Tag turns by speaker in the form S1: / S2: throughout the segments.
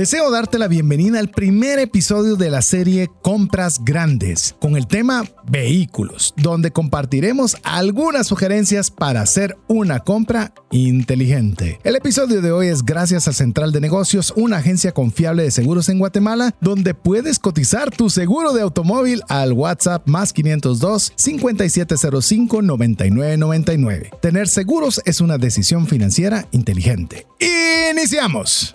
S1: Deseo darte la bienvenida al primer episodio de la serie Compras Grandes con el tema Vehículos, donde compartiremos algunas sugerencias para hacer una compra inteligente. El episodio de hoy es gracias a Central de Negocios, una agencia confiable de seguros en Guatemala, donde puedes cotizar tu seguro de automóvil al WhatsApp más 502 5705 9999. Tener seguros es una decisión financiera inteligente. Iniciamos.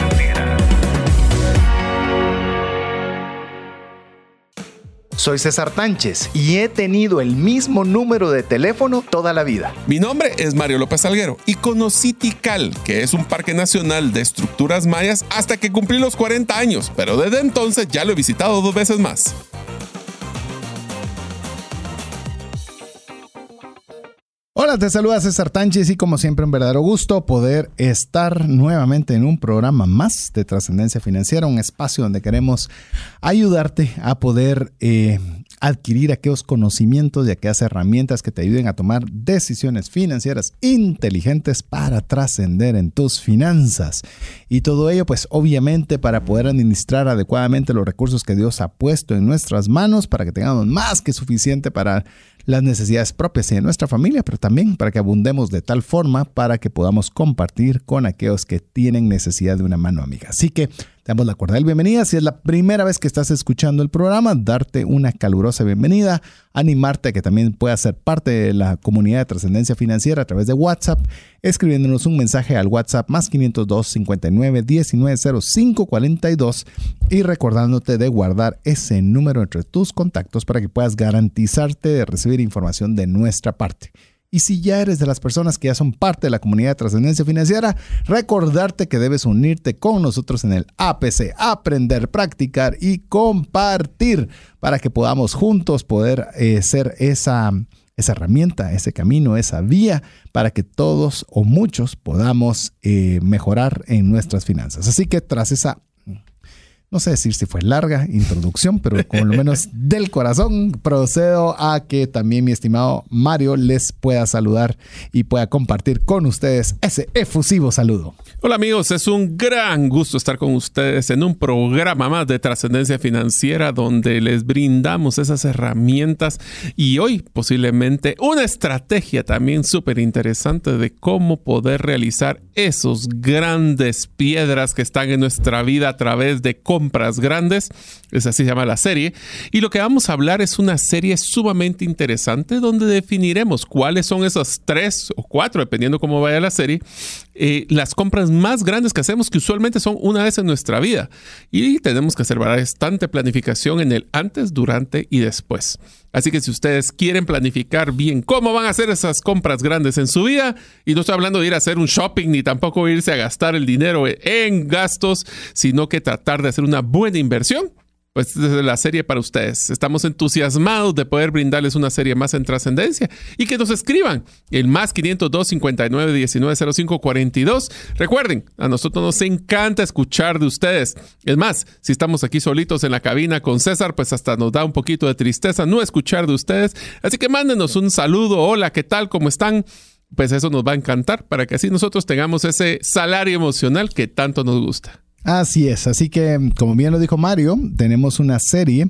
S1: Soy César Tánchez y he tenido el mismo número de teléfono toda la vida.
S2: Mi nombre es Mario López Alguero y conocí Tikal, que es un parque nacional de estructuras mayas, hasta que cumplí los 40 años, pero desde entonces ya lo he visitado dos veces más.
S1: Hola, te saluda César Tánchez y como siempre un verdadero gusto poder estar nuevamente en un programa más de trascendencia financiera, un espacio donde queremos ayudarte a poder eh, adquirir aquellos conocimientos y aquellas herramientas que te ayuden a tomar decisiones financieras inteligentes para trascender en tus finanzas. Y todo ello pues obviamente para poder administrar adecuadamente los recursos que Dios ha puesto en nuestras manos para que tengamos más que suficiente para las necesidades propias de nuestra familia, pero también para que abundemos de tal forma para que podamos compartir con aquellos que tienen necesidad de una mano amiga. Así que te damos la cordial bienvenida. Si es la primera vez que estás escuchando el programa, darte una calurosa bienvenida, animarte a que también puedas ser parte de la comunidad de trascendencia financiera a través de WhatsApp, escribiéndonos un mensaje al WhatsApp más 502 59 19 05 42 y recordándote de guardar ese número entre tus contactos para que puedas garantizarte de recibir información de nuestra parte. Y si ya eres de las personas que ya son parte de la comunidad de trascendencia financiera, recordarte que debes unirte con nosotros en el APC, aprender, practicar y compartir para que podamos juntos poder eh, ser esa, esa herramienta, ese camino, esa vía para que todos o muchos podamos eh, mejorar en nuestras finanzas. Así que tras esa no sé decir si fue larga introducción, pero con lo menos del corazón procedo a que también mi estimado Mario les pueda saludar y pueda compartir con ustedes ese efusivo saludo.
S2: Hola amigos, es un gran gusto estar con ustedes en un programa más de trascendencia financiera donde les brindamos esas herramientas y hoy posiblemente una estrategia también súper interesante de cómo poder realizar esos grandes piedras que están en nuestra vida a través de cómo compras grandes, es así se llama la serie, y lo que vamos a hablar es una serie sumamente interesante donde definiremos cuáles son esas tres o cuatro, dependiendo cómo vaya la serie, eh, las compras más grandes que hacemos, que usualmente son una vez en nuestra vida, y tenemos que hacer bastante planificación en el antes, durante y después. Así que si ustedes quieren planificar bien cómo van a hacer esas compras grandes en su vida, y no estoy hablando de ir a hacer un shopping ni tampoco irse a gastar el dinero en gastos, sino que tratar de hacer una buena inversión, pues desde la serie para ustedes. Estamos entusiasmados de poder brindarles una serie más en trascendencia y que nos escriban el más 502 59 19 05 42. Recuerden, a nosotros nos encanta escuchar de ustedes. Es más, si estamos aquí solitos en la cabina con César, pues hasta nos da un poquito de tristeza no escuchar de ustedes. Así que mándenos un saludo. Hola, ¿qué tal? ¿Cómo están? Pues eso nos va a encantar para que así nosotros tengamos ese salario emocional que tanto nos gusta.
S1: Así es, así que como bien lo dijo Mario, tenemos una serie,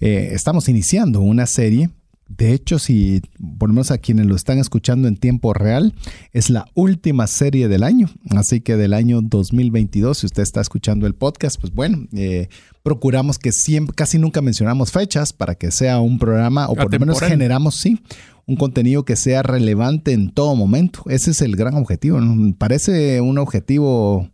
S1: eh, estamos iniciando una serie. De hecho, si ponemos a quienes lo están escuchando en tiempo real, es la última serie del año. Así que del año 2022, si usted está escuchando el podcast, pues bueno, eh, procuramos que siempre, casi nunca mencionamos fechas para que sea un programa, o por lo menos generamos, sí, un contenido que sea relevante en todo momento. Ese es el gran objetivo. Parece un objetivo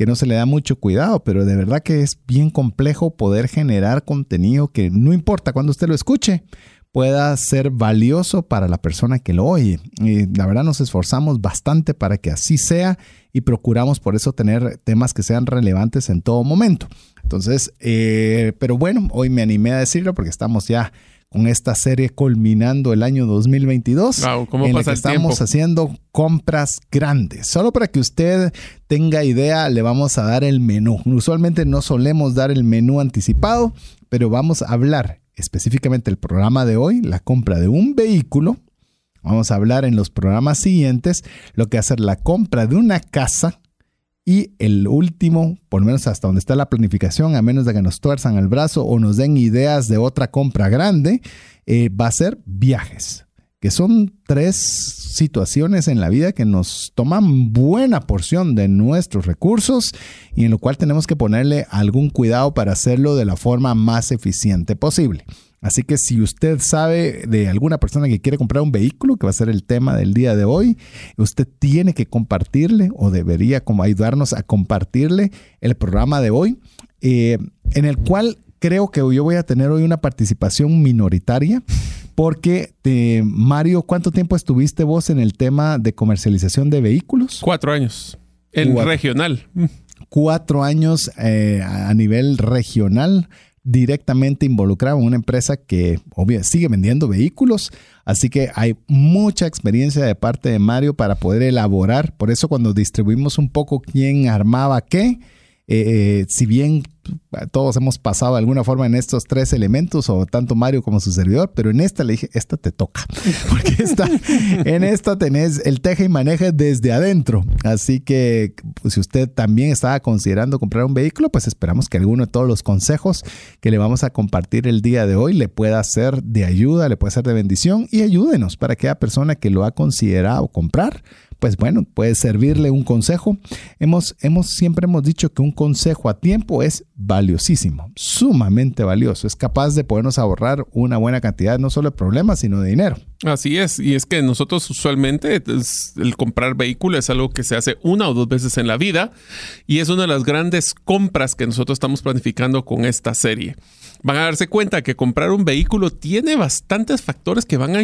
S1: que no se le da mucho cuidado, pero de verdad que es bien complejo poder generar contenido que no importa cuando usted lo escuche, pueda ser valioso para la persona que lo oye. Y la verdad nos esforzamos bastante para que así sea y procuramos por eso tener temas que sean relevantes en todo momento. Entonces, eh, pero bueno, hoy me animé a decirlo porque estamos ya con esta serie culminando el año 2022.
S2: Wow, ¿cómo
S1: en la
S2: pasa
S1: que
S2: el
S1: estamos
S2: tiempo?
S1: haciendo compras grandes. Solo para que usted tenga idea, le vamos a dar el menú. Usualmente no solemos dar el menú anticipado, pero vamos a hablar específicamente el programa de hoy, la compra de un vehículo. Vamos a hablar en los programas siguientes lo que hacer la compra de una casa y el último, por lo menos hasta donde está la planificación, a menos de que nos tuerzan el brazo o nos den ideas de otra compra grande, eh, va a ser viajes, que son tres situaciones en la vida que nos toman buena porción de nuestros recursos y en lo cual tenemos que ponerle algún cuidado para hacerlo de la forma más eficiente posible. Así que si usted sabe de alguna persona que quiere comprar un vehículo, que va a ser el tema del día de hoy, usted tiene que compartirle o debería como ayudarnos a compartirle el programa de hoy, eh, en el cual creo que yo voy a tener hoy una participación minoritaria. Porque, eh, Mario, ¿cuánto tiempo estuviste vos en el tema de comercialización de vehículos?
S2: Cuatro años. En
S1: Cuatro.
S2: regional.
S1: Cuatro años eh, a nivel regional directamente involucrado en una empresa que obvio, sigue vendiendo vehículos, así que hay mucha experiencia de parte de Mario para poder elaborar, por eso cuando distribuimos un poco quién armaba qué, eh, si bien todos hemos pasado de alguna forma en estos tres elementos, o tanto Mario como su servidor, pero en esta le dije, esta te toca, porque esta, en esta tenés el teje y maneje desde adentro. Así que pues, si usted también estaba considerando comprar un vehículo, pues esperamos que alguno de todos los consejos que le vamos a compartir el día de hoy le pueda ser de ayuda, le pueda ser de bendición y ayúdenos para que aquella persona que lo ha considerado comprar, pues bueno, puede servirle un consejo. Hemos, hemos, siempre hemos dicho que un consejo a tiempo es valiosísimo, sumamente valioso. Es capaz de podernos ahorrar una buena cantidad, no solo de problemas, sino de dinero.
S2: Así es, y es que nosotros usualmente el comprar vehículo es algo que se hace una o dos veces en la vida y es una de las grandes compras que nosotros estamos planificando con esta serie. Van a darse cuenta que comprar un vehículo tiene bastantes factores que van a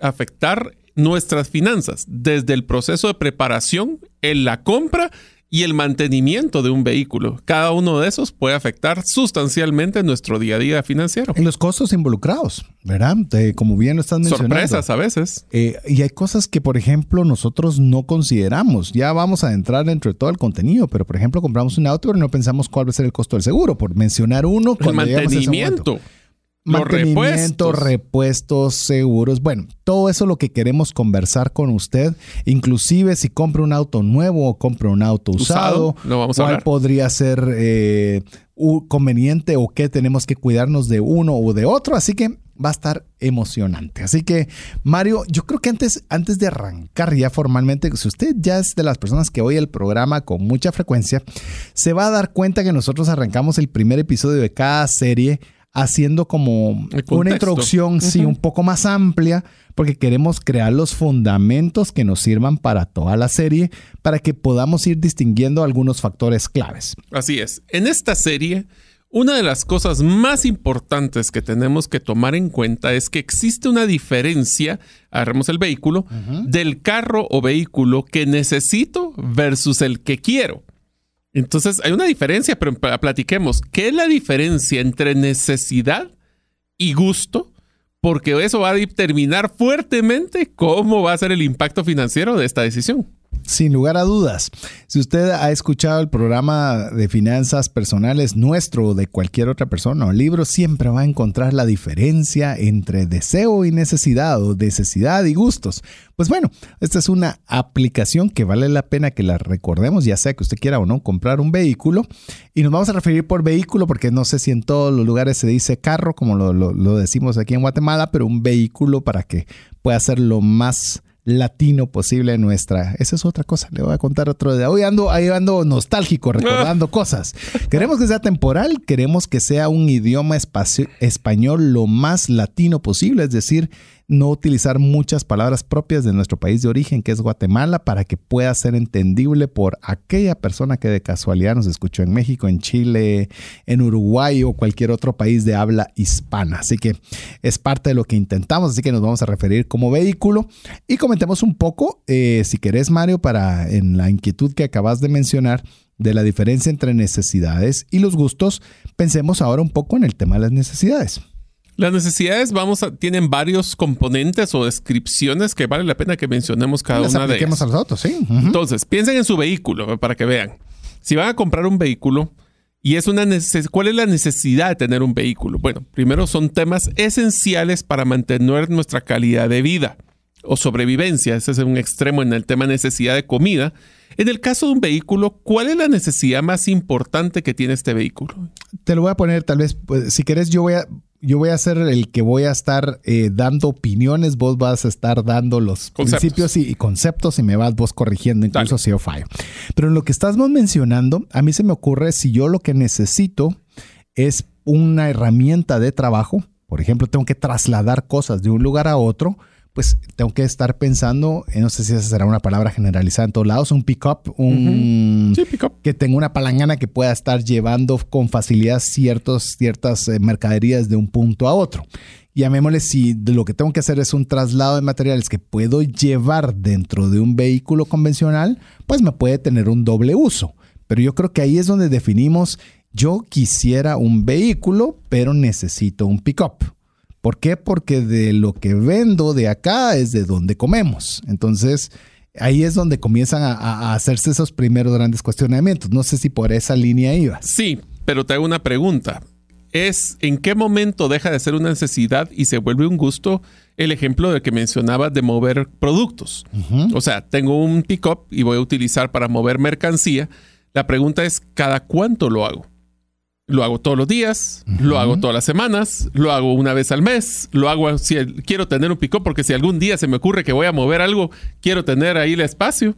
S2: afectar nuestras finanzas, desde el proceso de preparación, en la compra y el mantenimiento de un vehículo. Cada uno de esos puede afectar sustancialmente nuestro día a día financiero.
S1: Y los costos involucrados, ¿verdad? De- como bien lo estás mencionando.
S2: Sorpresas a veces.
S1: Eh, y hay cosas que, por ejemplo, nosotros no consideramos. Ya vamos a entrar dentro de todo el contenido, pero, por ejemplo, compramos un auto, pero no pensamos cuál va a ser el costo del seguro, por mencionar uno.
S2: El
S1: cuando llegamos a ese momento.
S2: Mantenimiento. Repuestos.
S1: repuestos, seguros. Bueno, todo eso es lo que queremos conversar con usted. Inclusive si compra un auto nuevo o compra un auto usado,
S2: vamos
S1: cuál podría ser eh, conveniente o qué tenemos que cuidarnos de uno o de otro. Así que va a estar emocionante. Así que, Mario, yo creo que antes, antes de arrancar ya formalmente, si usted ya es de las personas que oye el programa con mucha frecuencia, se va a dar cuenta que nosotros arrancamos el primer episodio de cada serie haciendo como una introducción, sí, un poco más amplia, porque queremos crear los fundamentos que nos sirvan para toda la serie, para que podamos ir distinguiendo algunos factores claves.
S2: Así es. En esta serie, una de las cosas más importantes que tenemos que tomar en cuenta es que existe una diferencia, agarremos el vehículo, del carro o vehículo que necesito versus el que quiero. Entonces, hay una diferencia, pero pla- platiquemos. ¿Qué es la diferencia entre necesidad y gusto? Porque eso va a determinar fuertemente cómo va a ser el impacto financiero de esta decisión.
S1: Sin lugar a dudas, si usted ha escuchado el programa de finanzas personales nuestro o de cualquier otra persona o libro, siempre va a encontrar la diferencia entre deseo y necesidad o necesidad y gustos. Pues bueno, esta es una aplicación que vale la pena que la recordemos, ya sea que usted quiera o no comprar un vehículo. Y nos vamos a referir por vehículo porque no sé si en todos los lugares se dice carro, como lo, lo- lo decimos aquí en Guatemala, pero un vehículo para que pueda ser lo más latino posible en nuestra. Esa es otra cosa. Le voy a contar otro de hoy. Ando, ahí ando nostálgico, recordando cosas. Queremos que sea temporal, queremos que sea un idioma espacio- español lo más latino posible, es decir, no utilizar muchas palabras propias de nuestro país de origen, que es Guatemala, para que pueda ser entendible por aquella persona que de casualidad nos escuchó en México, en Chile, en Uruguay o cualquier otro país de habla hispana. Así que es parte de lo que intentamos, así que nos vamos a referir como vehículo y comentemos un poco, eh, si querés Mario, para en la inquietud que acabas de mencionar de la diferencia entre necesidades y los gustos, pensemos ahora un poco en el tema de las necesidades.
S2: Las necesidades, vamos a, tienen varios componentes o descripciones que vale la pena que mencionemos cada
S1: Las
S2: una de ellas.
S1: a los sí.
S2: Entonces, piensen en su vehículo para que vean. Si van a comprar un vehículo y es una ¿cuál es la necesidad de tener un vehículo? Bueno, primero son temas esenciales para mantener nuestra calidad de vida o sobrevivencia. Ese es un extremo en el tema necesidad de comida. En el caso de un vehículo, ¿cuál es la necesidad más importante que tiene este vehículo?
S1: Te lo voy a poner, tal vez, pues, si querés, yo voy a, yo voy a ser el que voy a estar eh, dando opiniones, vos vas a estar dando los
S2: Conceptos.
S1: principios y, y conceptos y me vas vos corrigiendo incluso
S2: Dale.
S1: si yo fallo. Pero en lo que estás vos mencionando, a mí se me ocurre si yo lo que necesito es una herramienta de trabajo, por ejemplo, tengo que trasladar cosas de un lugar a otro, pues tengo que estar pensando, eh, no sé si esa será una palabra generalizada en todos lados, un pick-up, un
S2: Sí, pick up.
S1: que tenga una palangana que pueda estar llevando con facilidad ciertos, ciertas eh, mercaderías de un punto a otro. Llamémosle si lo que tengo que hacer es un traslado de materiales que puedo llevar dentro de un vehículo convencional, pues me puede tener un doble uso. Pero yo creo que ahí es donde definimos, yo quisiera un vehículo, pero necesito un pick-up. ¿Por qué? Porque de lo que vendo de acá es de donde comemos. Entonces, ahí es donde comienzan a, a hacerse esos primeros grandes cuestionamientos. No sé si por esa línea ibas.
S2: Sí, pero te hago una pregunta. ¿Es en qué momento deja de ser una necesidad y se vuelve un gusto el ejemplo de que mencionaba de mover productos? O sea, tengo un pick-up y voy a utilizar para mover mercancía. La pregunta es, ¿cada cuánto lo hago? ¿Lo hago todos los días? ¿Lo hago todas las semanas? ¿Lo hago una vez al mes? ¿Lo hago si el- quiero tener un pick-up porque si algún día se me ocurre que voy a mover algo, quiero tener ahí el espacio?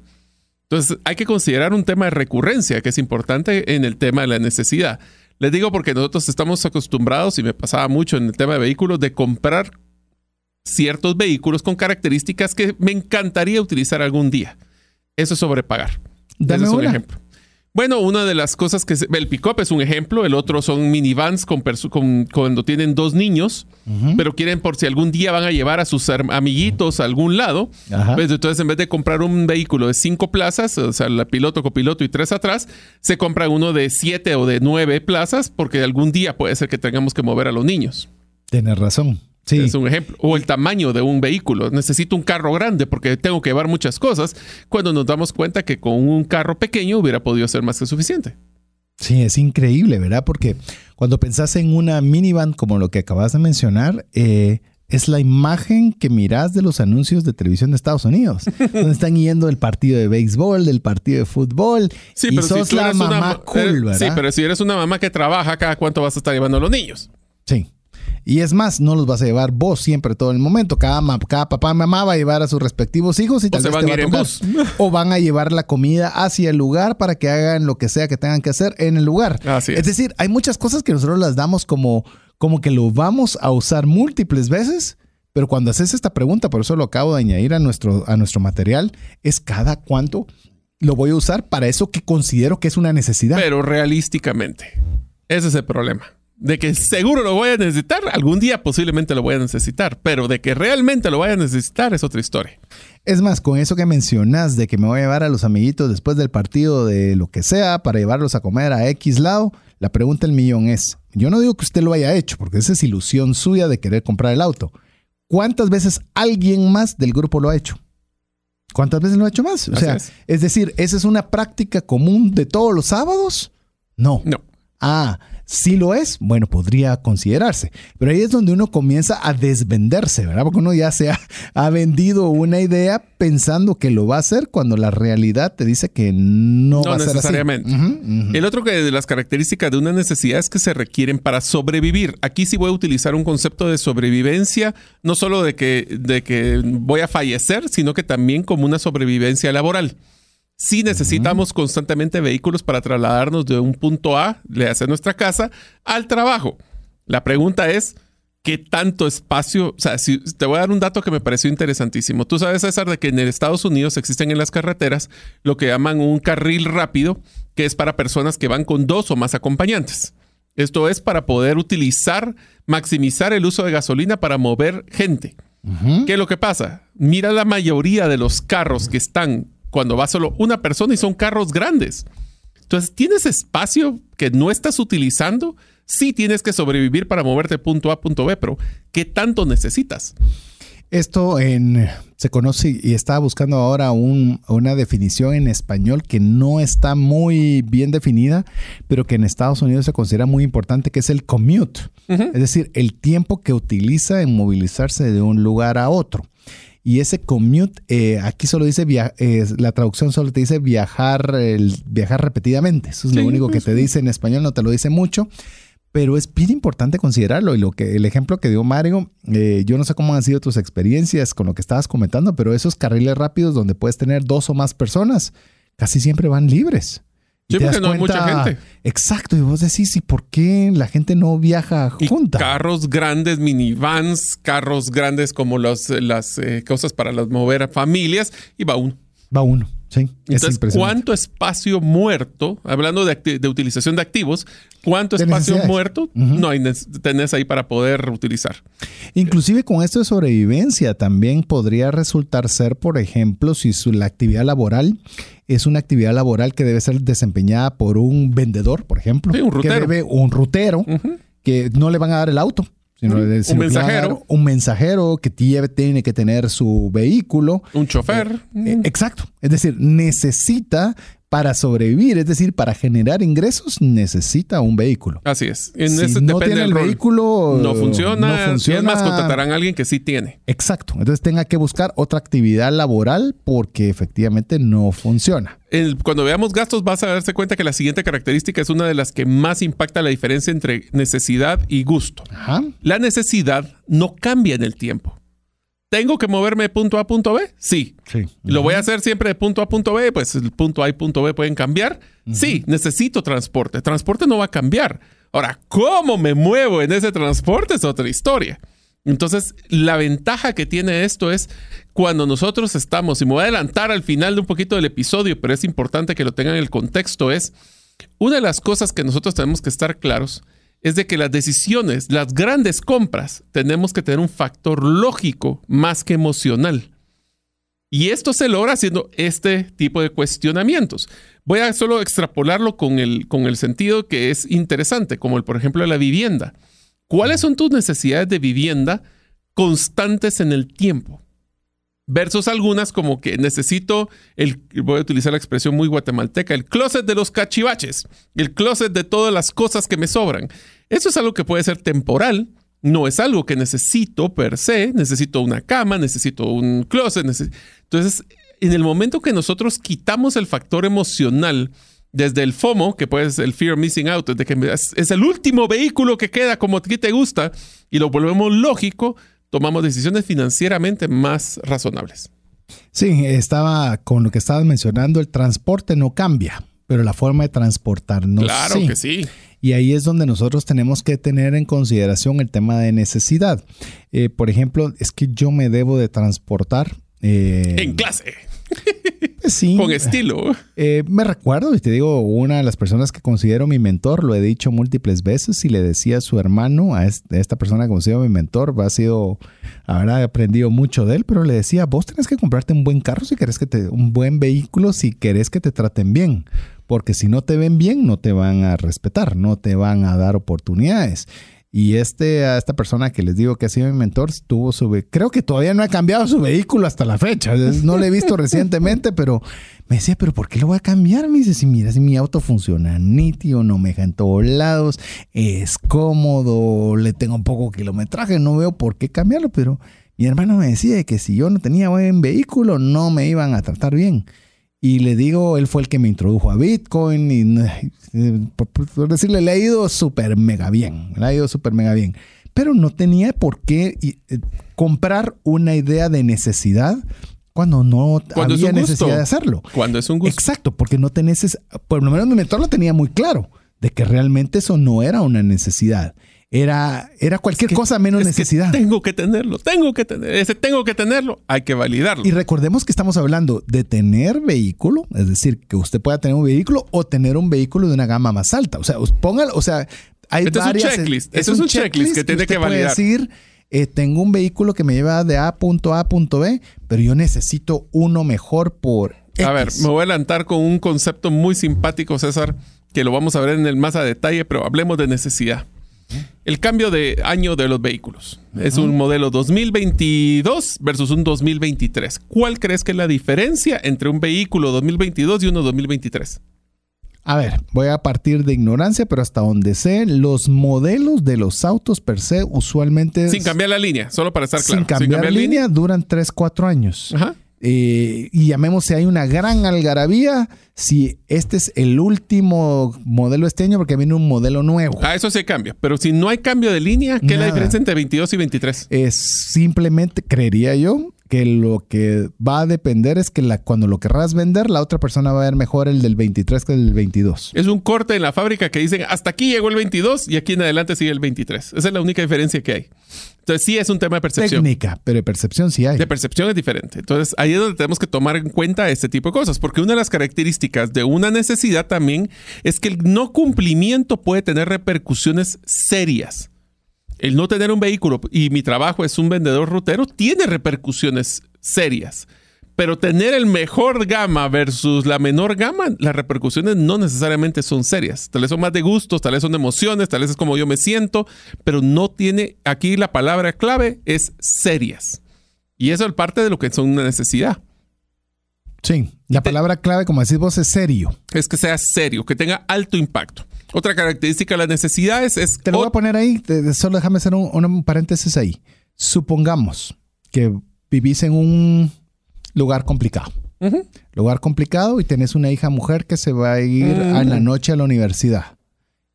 S2: Entonces hay que considerar un tema de recurrencia que es importante en el tema de la necesidad. Les digo porque nosotros estamos acostumbrados, y me pasaba mucho en el tema de vehículos, de comprar ciertos vehículos con características que me encantaría utilizar algún día. Eso es sobrepagar.
S1: Dame
S2: Ese es un
S1: una.
S2: ejemplo. Bueno, una de las cosas que... se- el pick-up es un ejemplo, el otro son minivans con cuando tienen dos niños, pero quieren por si algún día van a llevar a sus amiguitos a algún lado.
S1: Ajá.
S2: Pues entonces en vez de comprar un vehículo de cinco plazas, o sea, el piloto, copiloto y tres atrás, se compra uno de siete o de nueve plazas porque algún día puede ser que tengamos que mover a los niños.
S1: Tienes razón. Sí.
S2: Es un ejemplo. O el tamaño de un vehículo. Necesito un carro grande porque tengo que llevar muchas cosas. Cuando nos damos cuenta que con un carro pequeño hubiera podido ser más que suficiente.
S1: Sí, es increíble, ¿verdad? Porque cuando pensás en una minivan como lo que acabas de mencionar, eh, es la imagen que mirás de los anuncios de televisión de Estados Unidos, donde están yendo del partido de béisbol, del partido de fútbol,
S2: Sí,
S1: y
S2: pero
S1: sos
S2: si
S1: la
S2: una
S1: mamá.
S2: Sí, pero si eres una mamá que trabaja, ¿cada cuánto vas a estar llevando a los niños?
S1: Sí. Y es más, no los vas a llevar vos siempre todo el momento. Cada, cada papá y mamá va a llevar a sus respectivos hijos y tal
S2: se
S1: vez
S2: van
S1: te
S2: a
S1: va tocar.
S2: bus.
S1: O van a llevar la comida hacia el lugar para que hagan lo que sea que tengan que hacer en el lugar.
S2: Así es.
S1: decir, hay muchas cosas que nosotros las damos como, como que lo vamos a usar múltiples veces. Pero cuando haces esta pregunta, por eso lo acabo de añadir a nuestro, a nuestro material, es cada cuánto lo voy a usar para eso que considero que es una necesidad.
S2: Pero realísticamente, ese es el problema. De que seguro lo voy a necesitar, algún día posiblemente lo voy a necesitar, pero de que realmente lo vaya a necesitar es otra historia.
S1: Es más, con eso que mencionas de que me voy a llevar a los amiguitos después del partido de lo que sea para llevarlos a comer a X lado, la pregunta del millón es, yo no digo que usted lo haya hecho, porque esa es ilusión suya de querer comprar el auto. ¿Cuántas veces alguien más del grupo lo ha hecho? ¿Cuántas veces lo ha hecho más? O sea,
S2: es.
S1: es decir, ¿esa es una práctica común de todos los sábados? No.
S2: No.
S1: Ah, sí lo es. Bueno, podría considerarse. Pero ahí es donde uno comienza a desvenderse, ¿verdad? Porque uno ya se ha, ha vendido una idea pensando que lo va a hacer cuando la realidad te dice que no,
S2: No
S1: va a ser así.
S2: necesariamente. El otro que de las características de una necesidad es que se requieren para sobrevivir. Aquí sí voy a utilizar un concepto de sobrevivencia, no solo de que, de que voy a fallecer, sino que también como una sobrevivencia laboral. Sí necesitamos constantemente vehículos para trasladarnos de un punto A, le hace nuestra casa, al trabajo. La pregunta es, ¿qué tanto espacio? O sea, si, te voy a dar un dato que me pareció interesantísimo. Tú sabes, César, de que en Estados Unidos existen en las carreteras lo que llaman un carril rápido, que es para personas que van con dos o más acompañantes. Esto es para poder utilizar, maximizar el uso de gasolina para mover gente. ¿Qué es lo que pasa? Mira la mayoría de los carros que están cuando va solo una persona y son carros grandes. Entonces, tienes espacio que no estás utilizando. Sí tienes que sobrevivir para moverte punto A punto B, pero ¿qué tanto necesitas?
S1: Esto en, se conoce y estaba buscando ahora una definición en español que no está muy bien definida, pero que en Estados Unidos se considera muy importante, que es el commute. Es decir, el tiempo que utiliza en movilizarse de un lugar a otro. Y ese commute, eh, aquí solo dice, eh, la traducción solo te dice viajar, el, viajar repetidamente. Eso es lo único que te dice en español, no te lo dice mucho pero es bien importante considerarlo. Y lo que el ejemplo que dio Mario, eh, yo no sé cómo han sido tus experiencias con lo que estabas comentando, pero esos carriles rápidos donde puedes tener dos o más personas, casi siempre van libres.
S2: Sí, porque no hay mucha gente.
S1: Exacto, y vos decís, ¿y por qué la gente no viaja junta?
S2: carros grandes, minivans, carros grandes como las eh, cosas para las mover a familias, y va uno.
S1: Va uno. Sí,
S2: Entonces, ¿cuánto espacio muerto, hablando de, utilización de activos, cuánto espacio muerto no hay, tenés ahí para poder utilizar?
S1: Inclusive con esto de sobrevivencia también podría resultar ser, por ejemplo, si la actividad laboral es una actividad laboral que debe ser desempeñada por un vendedor, por ejemplo,
S2: un rutero.
S1: que debe un rutero, que no le van a dar el auto,
S2: un mensajero.
S1: Un mensajero que tiene que tener su vehículo.
S2: Un chofer.
S1: Eh, eh, exacto. Es decir, necesita para sobrevivir, es decir, para generar ingresos, necesita un vehículo.
S2: Así es.
S1: En si no tiene el vehículo,
S2: no funciona. No funciona. es más, contratarán a alguien que sí tiene.
S1: Exacto. Entonces tenga que buscar otra actividad laboral porque efectivamente no funciona.
S2: cuando veamos gastos, vas a darse cuenta que la siguiente característica es una de las que más impacta la diferencia entre necesidad y gusto. La necesidad no cambia en el tiempo. ¿Tengo que moverme de punto A a punto B? Sí. sí. ¿Lo voy a hacer siempre de punto A a punto B? Pues el punto A y punto B pueden cambiar. Sí, necesito transporte. Transporte no va a cambiar. Ahora, ¿cómo me muevo en ese transporte? Es otra historia. Entonces, la ventaja que tiene esto es cuando nosotros estamos, y me voy a adelantar al final de un poquito del episodio, pero es importante que lo tengan en el contexto, es una de las cosas que nosotros tenemos que estar claros es de que las decisiones, las grandes compras, tenemos que tener un factor lógico más que emocional. Y esto se logra haciendo este tipo de cuestionamientos. Voy a solo extrapolarlo con el, con el sentido que es interesante, como el, por ejemplo, la vivienda. ¿Cuáles son tus necesidades de vivienda constantes en el tiempo? Versus algunas como que necesito el, voy a utilizar la expresión muy guatemalteca, el closet de los cachivaches, el closet de todas las cosas que me sobran. Eso es algo que puede ser temporal, no es algo que necesito per se, necesito una cama, necesito un closet. Entonces, en el momento que nosotros quitamos el factor emocional, desde el FOMO, que puede ser el Fear of Missing Out, de que es, el último vehículo que queda como a ti te gusta, y lo volvemos lógico, tomamos decisiones financieramente más razonables.
S1: Sí, estaba con lo que estabas mencionando, el transporte no cambia, pero la forma de transportarnos.
S2: Claro que sí.
S1: Y ahí es donde nosotros tenemos que tener en consideración el tema de necesidad. Eh, por ejemplo, es que yo me debo de transportar.
S2: Eh, en clase.
S1: Sí.
S2: Con estilo.
S1: Eh, me recuerdo, y te digo, una de las personas que considero mi mentor, lo he dicho múltiples veces, y le decía a su hermano, a esta persona que considero mi mentor, ha sido, habrá aprendido mucho de él, pero le decía, vos tenés que comprarte un buen carro si querés que te, un buen vehículo si querés que te traten bien. Porque si no te ven bien, no te van a respetar, no te van a dar oportunidades. Y este, a esta persona que les digo que ha sido mi mentor, tuvo su, creo que todavía no ha cambiado su vehículo hasta la fecha. No lo he visto recientemente, pero me decía, pero ¿por qué lo voy a cambiar? Me dice, si mira, mi auto funciona nítido, no me deja en todos lados, es cómodo, le tengo un poco kilometraje, no veo por qué cambiarlo, pero mi hermano me decía que si yo no tenía buen vehículo, no me iban a tratar bien. Y le digo, él fue el que me introdujo a Bitcoin y por decirle, le ha ido súper mega bien, le ha ido súper mega bien. Pero no tenía por qué eh, comprar una idea de necesidad cuando no había necesidad de hacerlo.
S2: Cuando es un gusto.
S1: Exacto, porque no tenés, por lo menos mi mentor lo tenía muy claro, de que realmente eso no era una necesidad era, era cualquier cosa menos necesidad.
S2: tengo que tenerlo, tengo que tener, ese tengo que tenerlo, hay que validarlo.
S1: Y recordemos que estamos hablando de tener vehículo, es decir, que usted pueda tener un vehículo o tener un vehículo de una gama más alta. O sea, póngalo, o sea, hay
S2: este
S1: varias.
S2: Es un checklist. Es, un, checklist, que tiene que, validar.
S1: Puede decir, eh, tengo un vehículo que me lleva de A punto A a punto B, pero yo necesito uno mejor por
S2: A ver, me voy a adelantar con un concepto muy simpático, César, que lo vamos a ver en el más a detalle, pero hablemos de necesidad. El cambio de año de los vehículos. Es un modelo 2022 versus un 2023. ¿Cuál crees que es la diferencia entre un vehículo 2022 y uno 2023?
S1: A ver, voy a partir de ignorancia, pero hasta donde sé, los modelos de los autos per se usualmente...
S2: Sin cambiar la línea, solo para estar claro.
S1: Sin cambiar, la línea, duran 3, 4 años. Ajá. Eh, y llamemos si hay una gran algarabía, si este es el último modelo este año porque viene un modelo nuevo.
S2: Ah, eso sí cambia. Pero si no hay cambio de línea, ¿qué es la diferencia entre 22 y 23?
S1: Es simplemente, creería yo, que lo que va a depender es que la, cuando lo querrás vender, la otra persona va a ver mejor el del 23 que el del 22.
S2: Es un corte en la fábrica que dicen hasta aquí llegó el 22 y aquí en adelante sigue el 23. Esa es la única diferencia que hay. Entonces sí es un tema de percepción.
S1: Técnica, pero de percepción sí hay.
S2: De percepción es diferente. Entonces ahí es donde tenemos que tomar en cuenta este tipo de cosas, porque una de las características de una necesidad también es que el no cumplimiento puede tener repercusiones serias el no tener un vehículo y mi trabajo es un vendedor rutero tiene repercusiones serias. Pero tener el mejor gama versus la menor gama, las repercusiones no necesariamente son serias. Tal vez son más de gustos, tal vez son de emociones, tal vez es como yo me siento, pero no tiene, aquí la palabra clave es serias. Y eso es parte de lo que son una necesidad.
S1: Sí, la palabra clave, como decís vos, es serio.
S2: Es que sea serio, que tenga alto impacto. Otra característica de las necesidades es...
S1: Te lo voy a poner ahí, solo déjame hacer un, paréntesis ahí. Supongamos que vivís en un lugar complicado. Lugar complicado y tenés una hija mujer que se va a ir en la noche a la universidad.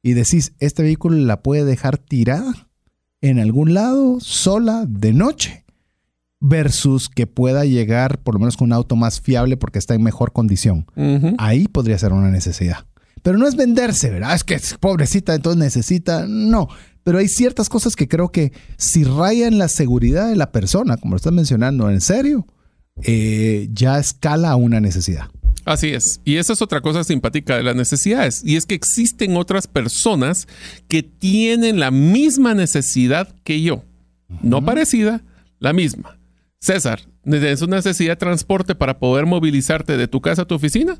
S1: Y decís, este vehículo la puede dejar tirada en algún lado, sola, de noche versus que pueda llegar por lo menos con un auto más fiable porque está en mejor condición. Ahí podría ser una necesidad. Pero no es venderse, ¿verdad? Es que es pobrecita, entonces necesita. No. Pero hay ciertas cosas que creo que si rayan la seguridad de la persona, como lo estás mencionando, en serio, eh, ya escala a una necesidad.
S2: Así es. Y esa es otra cosa simpática de las necesidades. Y es que existen otras personas que tienen la misma necesidad que yo. No parecida, la misma. César, ¿tienes una necesidad de transporte para poder movilizarte de tu casa a tu oficina?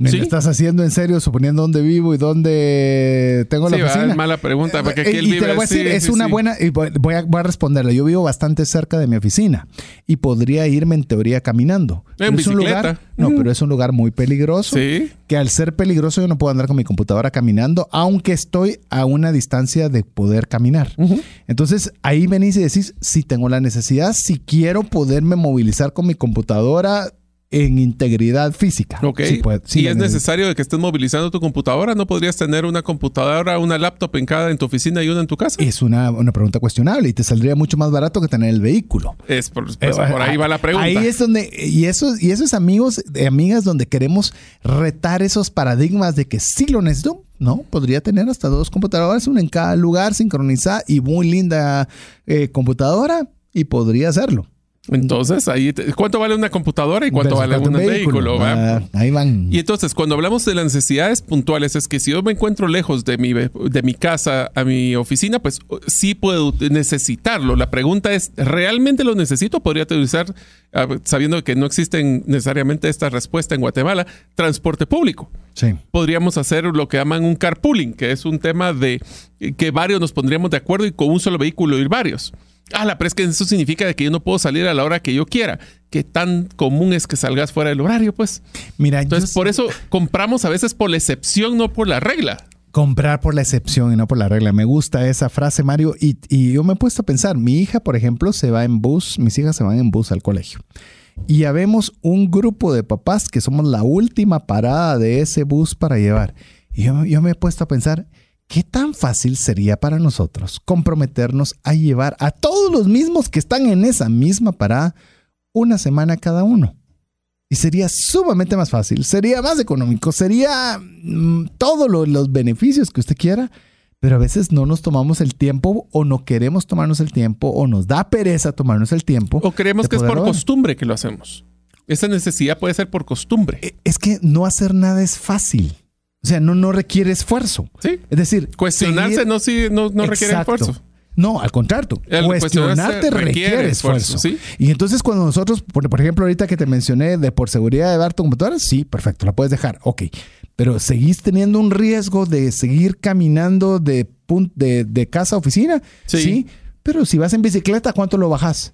S1: ¿Me estás haciendo en serio suponiendo dónde vivo y dónde tengo la oficina?
S2: Es mala pregunta, porque aquí
S1: eh, y te lo voy a decir, es una buena, y voy a, voy a responderle. Yo vivo bastante cerca de mi oficina y podría irme en teoría caminando.
S2: En
S1: es un lugar, no, pero es un lugar muy peligroso.
S2: Sí.
S1: Que al ser peligroso yo no puedo andar con mi computadora caminando, aunque estoy a una distancia de poder caminar. Entonces ahí venís y decís, si tengo la necesidad, si quiero poderme movilizar con mi computadora en integridad física.
S2: Ok. Si es necesario de que estés movilizando tu computadora, ¿no podrías tener una computadora, una laptop en cada en tu oficina y una en tu casa?
S1: Es una, pregunta cuestionable y te saldría mucho más barato que tener el vehículo.
S2: Es por, pues, eh, ahí va la pregunta.
S1: Ahí es donde, y eso, y esos amigos, y amigas, donde queremos retar esos paradigmas de que sí lo necesito, ¿no? Podría tener hasta dos computadoras, una en cada lugar, sincronizada y muy linda eh, computadora, y podría hacerlo.
S2: Entonces, ahí, ¿cuánto vale una computadora y cuánto vale un vehículo?
S1: Ah, ahí van.
S2: Y entonces, cuando hablamos de las necesidades puntuales, es que si yo me encuentro lejos de mi, de mi casa a mi oficina, pues sí puedo necesitarlo. La pregunta es, ¿realmente lo necesito? Podría utilizar, ah, sabiendo que no existen necesariamente esta respuesta en Guatemala, transporte público.
S1: Sí.
S2: Podríamos hacer lo que llaman un carpooling, que es un tema de que varios nos pondríamos de acuerdo y con un solo vehículo ir varios. Ah, la pero es que eso significa que yo no puedo salir a la hora que yo quiera. ¿Qué tan común es que salgas fuera del horario, pues?
S1: Mira,
S2: entonces por eso compramos a veces por la excepción, no por la regla.
S1: Comprar por la excepción y no por la regla. Me gusta esa frase, Mario. Y, y yo me he puesto a pensar, mi hija, por ejemplo, se va en bus, mis hijas se van en bus al colegio. Y ya vemos un grupo de papás que somos la última parada de ese bus para llevar. Y yo, yo me he puesto a pensar, ¿qué tan fácil sería para nosotros comprometernos a llevar a todos los mismos que están en esa misma parada una semana cada uno? Y sería sumamente más fácil, sería más económico, sería mm, todos los beneficios que usted quiera, pero a veces no nos tomamos el tiempo o no queremos tomarnos el tiempo o nos da pereza tomarnos el tiempo.
S2: O creemos que es por costumbre que lo hacemos. Esa necesidad puede ser por costumbre.
S1: Es que no hacer nada es fácil. O sea, no, no requiere esfuerzo.
S2: Sí.
S1: Es decir,
S2: cuestionarse no, sí, no, requiere esfuerzo.
S1: No, al contrario,
S2: El
S1: cuestionarte
S2: requiere
S1: requiere
S2: esfuerzo,
S1: esfuerzo.
S2: ¿sí?
S1: Y entonces cuando nosotros, por, por ejemplo, ahorita que te mencioné de por seguridad de dar tu computadora, sí, perfecto, la puedes dejar, ok. Pero seguís teniendo un riesgo de seguir caminando de, de, de casa a oficina,
S2: Sí.
S1: sí. Pero si vas en bicicleta, ¿cuánto lo bajas?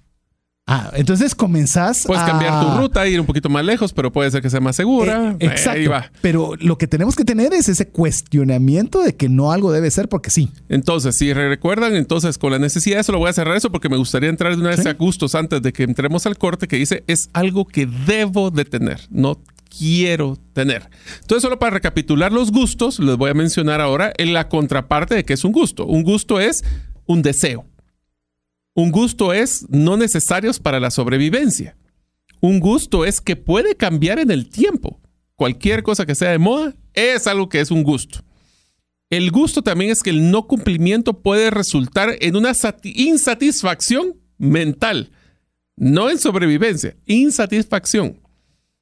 S1: Ah, entonces comenzás
S2: Puedes
S1: a...
S2: cambiar tu ruta, ir un poquito más lejos, pero puede ser que sea más segura.
S1: Eh, exacto.
S2: Ahí va.
S1: Pero lo que tenemos que tener es ese cuestionamiento de que no algo debe ser porque sí.
S2: Entonces, si recuerdan, entonces con la necesidad, eso lo voy a cerrar eso porque me gustaría entrar de una vez
S1: Sí.
S2: a gustos antes de que entremos al corte que dice es algo que debo de tener, no quiero tener. Entonces, solo para recapitular los gustos, les voy a mencionar ahora en la contraparte de que es un gusto. Un gusto es un deseo. Un gusto es no necesarios para la sobrevivencia. Un gusto es que puede cambiar en el tiempo. Cualquier cosa que sea de moda es algo que es un gusto. El gusto también es que el no cumplimiento puede resultar en una sati- insatisfacción mental, no en sobrevivencia, insatisfacción.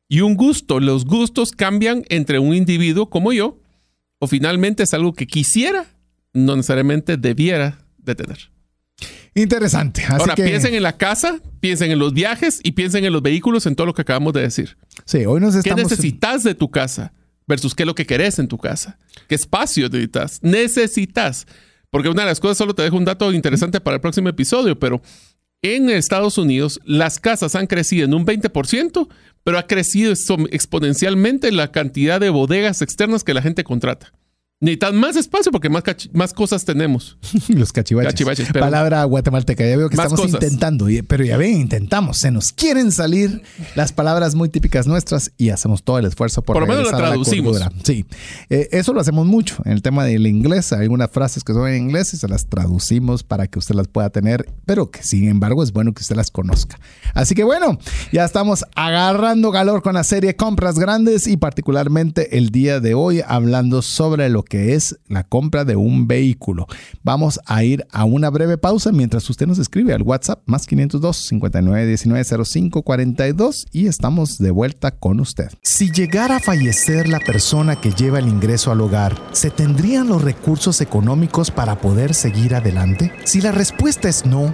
S2: Y un gusto, los gustos cambian entre un individuo como yo, o finalmente es algo que quisiera, no necesariamente debiera de tener.
S1: Interesante. Así
S2: Ahora,
S1: que,
S2: piensen en la casa, piensen en los viajes y piensen en los vehículos, en todo lo que acabamos de decir.
S1: Sí, hoy nos
S2: ¿Qué
S1: estamos...
S2: necesitas de tu casa versus qué es lo que querés en tu casa? ¿Qué espacio necesitas? Necesitas. Porque una de las cosas, solo te dejo un dato interesante para el próximo episodio, pero en Estados Unidos las casas han crecido en un 20%, pero ha crecido exponencialmente la cantidad de bodegas externas que la gente contrata. Necesitas más espacio porque más, más cosas tenemos.
S1: Los cachivaches.
S2: Cachivaches, pero-
S1: Palabra guatemalteca. Ya veo que
S2: Más
S1: estamos
S2: cosas.
S1: intentando, pero ya ven, intentamos. Se nos quieren salir las palabras muy típicas nuestras y hacemos todo el esfuerzo por
S2: Por lo menos la traducimos.
S1: Sí, Eh, eso lo hacemos mucho en el tema del inglés. Hay algunas frases que son en inglés y se las traducimos para que usted las pueda tener, pero que sin embargo es bueno que usted las conozca. Así que bueno, ya estamos agarrando calor con la serie Compras Grandes y particularmente el día de hoy hablando sobre lo que es la compra de un vehículo. Vamos a ir a una breve pausa mientras usted nos escribe al WhatsApp más 502 59 19 05 42 y estamos de vuelta con usted. Si llegara a fallecer la persona que lleva el ingreso al hogar, ¿se tendrían los recursos económicos para poder seguir adelante? Si la respuesta es no,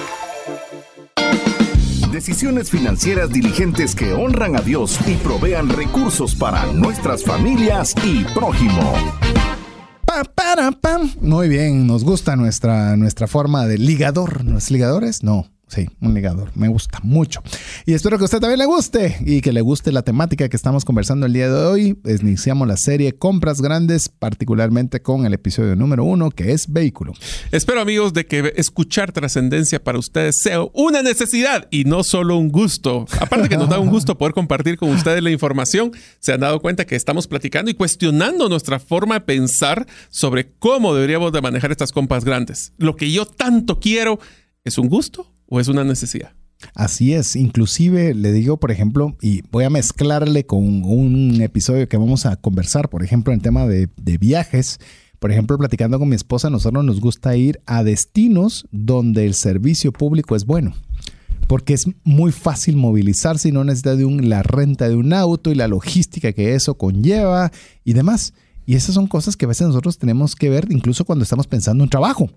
S3: Decisiones financieras diligentes que honran a Dios y provean recursos para nuestras familias y prójimo.
S1: Muy bien, nos gusta nuestra, nuestra forma de ligador. ¿No es ligadores? No. Sí, un ligador. Me gusta mucho. Y espero que a usted también le guste y que le guste la temática que estamos conversando el día de hoy. Iniciamos la serie Compras Grandes, particularmente con el episodio número uno, que es vehículo.
S2: Espero, amigos, de que escuchar trascendencia para ustedes sea una necesidad y no solo un gusto. Aparte que nos da un gusto poder compartir con ustedes la información, se han dado cuenta que estamos platicando y cuestionando nuestra forma de pensar sobre cómo deberíamos de manejar estas compras grandes. Lo que yo tanto quiero, ¿es un gusto o es una necesidad?
S1: Así es, inclusive le digo, por ejemplo, y voy a mezclarle con un episodio que vamos a conversar, por ejemplo, en tema de, viajes. Por ejemplo, platicando con mi esposa, nosotros nos gusta ir a destinos donde el servicio público es bueno. Porque es muy fácil movilizarse y no necesita de la renta de un auto y la logística que eso conlleva y demás. Y esas son cosas que a veces nosotros tenemos que ver incluso cuando estamos pensando en trabajo,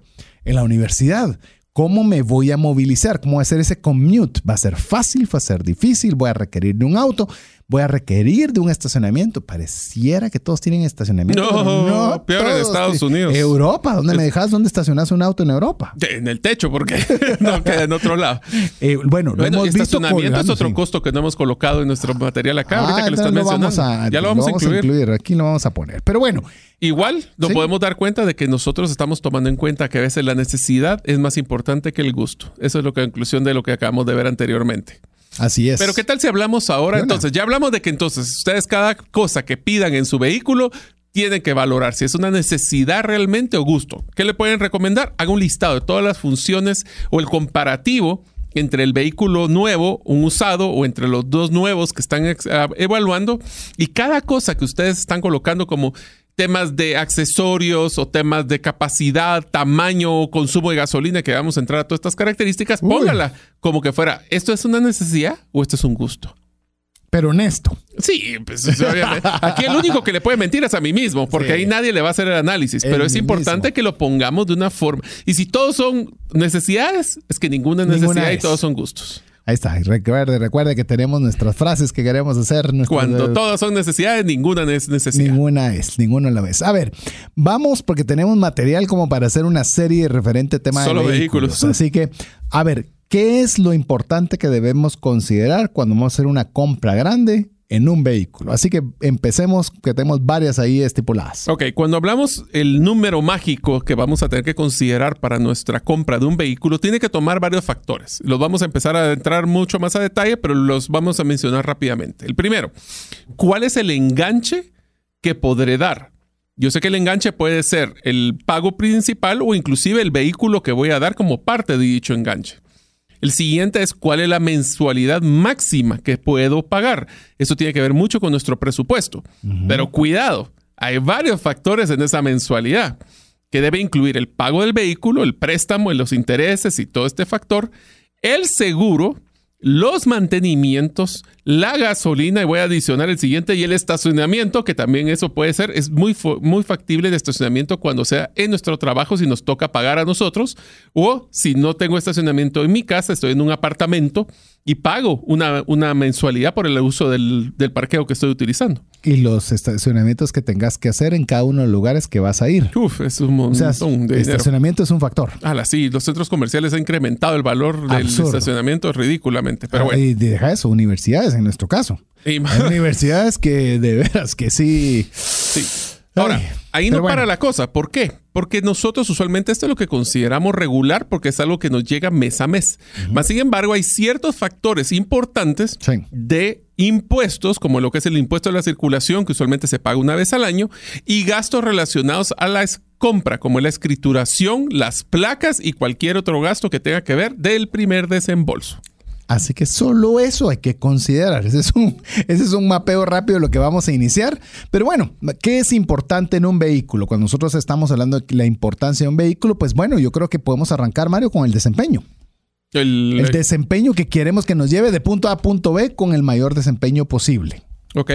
S1: en la universidad. ¿Cómo me voy a movilizar? ¿Cómo va a ser ese commute? ¿Va a ser fácil? ¿Va a ser difícil? ¿Voy a requerir de un auto? ¿Voy a requerir de un estacionamiento? Pareciera que todos tienen estacionamiento.
S2: No,
S1: pero
S2: peor en Estados. Unidos.
S1: Europa, ¿dónde me dejas? ¿Dónde estacionas un auto en Europa?
S2: En el techo, porque no queda en otro lado.
S1: Eh, bueno, lo
S2: Bueno,
S1: hemos visto
S2: estacionamiento es
S1: colgando,
S2: otro
S1: sí.
S2: costo que no hemos colocado en nuestro material acá. ahorita
S1: Ah,
S2: que lo estás
S1: entonces
S2: mencionando.
S1: vamos a-
S2: ya lo vamos, a incluir.
S1: Aquí lo vamos a poner. Pero bueno,
S2: Igual nos
S1: Sí.
S2: podemos dar cuenta de que nosotros estamos tomando en cuenta que a veces la necesidad es más importante que el gusto. Eso es lo que conclusión de lo que acabamos de ver anteriormente.
S1: Así es.
S2: Pero ¿qué tal si hablamos ahora? Entonces, ya hablamos de que entonces ustedes cada cosa que pidan en su vehículo tienen que valorar si es una necesidad realmente o gusto. ¿Qué le pueden recomendar? Haga un listado de todas las funciones o el comparativo entre el vehículo nuevo, un usado o entre los dos nuevos que están ah, evaluando y cada cosa que ustedes están colocando como temas de accesorios o temas de capacidad, tamaño, o consumo de gasolina, que vamos a entrar a todas estas características, póngala como que fuera, ¿esto es una necesidad o esto es un gusto?
S1: Pero honesto.
S2: Sí, pues aquí el único que le puede mentir es a mí mismo, porque ahí nadie le va a hacer el análisis, pero es importante que lo pongamos de una forma. Y si todos son necesidades, es que ninguna es necesidad y todos son gustos.
S1: Ahí está. recuerde, recuerde que tenemos nuestras frases que queremos hacer.
S2: Cuando todas son necesidades, ninguna es necesidad.
S1: Ninguna es, ninguna la vez. A ver, vamos porque tenemos material como para hacer una serie referente tema
S2: Solo
S1: de
S2: vehículos.
S1: Así que, a ver, ¿qué es lo importante que debemos considerar cuando vamos a hacer una compra grande en un vehículo. Así que empecemos, que tenemos varias ahí estipuladas.
S2: Ok, cuando hablamos el número mágico que vamos a tener que considerar para nuestra compra de un vehículo, tiene que tomar varios factores. Los vamos a empezar a entrar mucho más a detalle, pero los vamos a mencionar rápidamente. El primero, ¿cuál es el enganche que podré dar? Yo sé que el enganche puede ser el pago principal o inclusive el vehículo que voy a dar como parte de dicho enganche. El siguiente es cuál es la mensualidad máxima que puedo pagar. Eso tiene que ver mucho con nuestro presupuesto. Pero cuidado, hay varios factores en esa mensualidad que debe incluir el pago del vehículo, el préstamo, los intereses y todo este factor, el seguro, los mantenimientos, la gasolina, y voy a adicionar el siguiente, y el estacionamiento, que también eso puede ser, es muy, muy factible el estacionamiento cuando sea en nuestro trabajo, si nos toca pagar a nosotros, o si no tengo estacionamiento en mi casa, estoy en un apartamento y pago una, una mensualidad por el uso del, parqueo que estoy utilizando.
S1: Y los estacionamientos que tengas que hacer en cada uno de los lugares que vas a ir.
S2: Uf, es un montón o
S1: sea, Estacionamiento es un factor.
S2: Ah, sí, los centros comerciales han incrementado el valor del estacionamiento ridículamente. Pero bueno.
S1: Y deja eso, universidades en nuestro caso. Hay universidades que de veras que sí.
S2: Sí. Ahora, ahí no para la cosa. ¿Por qué? Porque nosotros usualmente esto es lo que consideramos regular porque es algo que nos llega mes a mes. Más sin embargo, hay ciertos factores importantes de impuestos, como lo que es el impuesto a la circulación, que usualmente se paga una vez al año, y gastos relacionados a la compra, como la escrituración, las placas y cualquier otro gasto que tenga que ver del primer desembolso.
S1: Así que solo eso hay que considerar. Ese es, un, ese es un mapeo rápido de lo que vamos a iniciar. Pero bueno, ¿qué es importante en un vehículo? Cuando nosotros estamos hablando de la importancia de un vehículo, pues bueno, yo creo que podemos arrancar, Mario, con el desempeño. El, el desempeño que queremos que nos lleve de punto A a punto B con el mayor desempeño posible.
S2: Ok.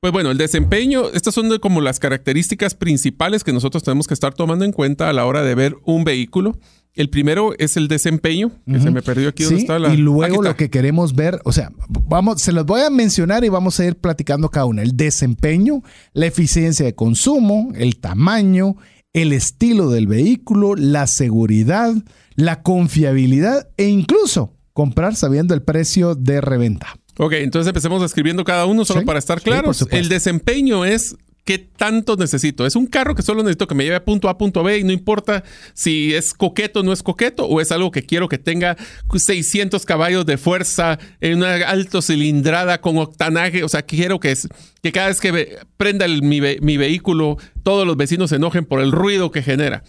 S2: Pues bueno, el desempeño, estas son como las características principales que nosotros tenemos que estar tomando en cuenta a la hora de ver un vehículo. El primero es el desempeño, que se me perdió aquí donde está la.
S1: Y luego lo que queremos ver, o sea, vamos, se los voy a mencionar y vamos a ir platicando cada uno. El desempeño, la eficiencia de consumo, el tamaño, el estilo del vehículo, la seguridad, la confiabilidad e incluso comprar sabiendo el precio de reventa.
S2: Ok, entonces empecemos escribiendo cada uno solo para estar claros. el desempeño es ¿Qué tanto necesito? ¿Es un carro que solo necesito que me lleve a punto A a punto B y no importa si es coqueto o no es coqueto? ¿O es algo que quiero que tenga 600 caballos de fuerza en una alto cilindrada con octanaje? O sea, quiero que, es, que cada vez que prenda mi, mi vehículo todos los vecinos se enojen por el ruido que genera.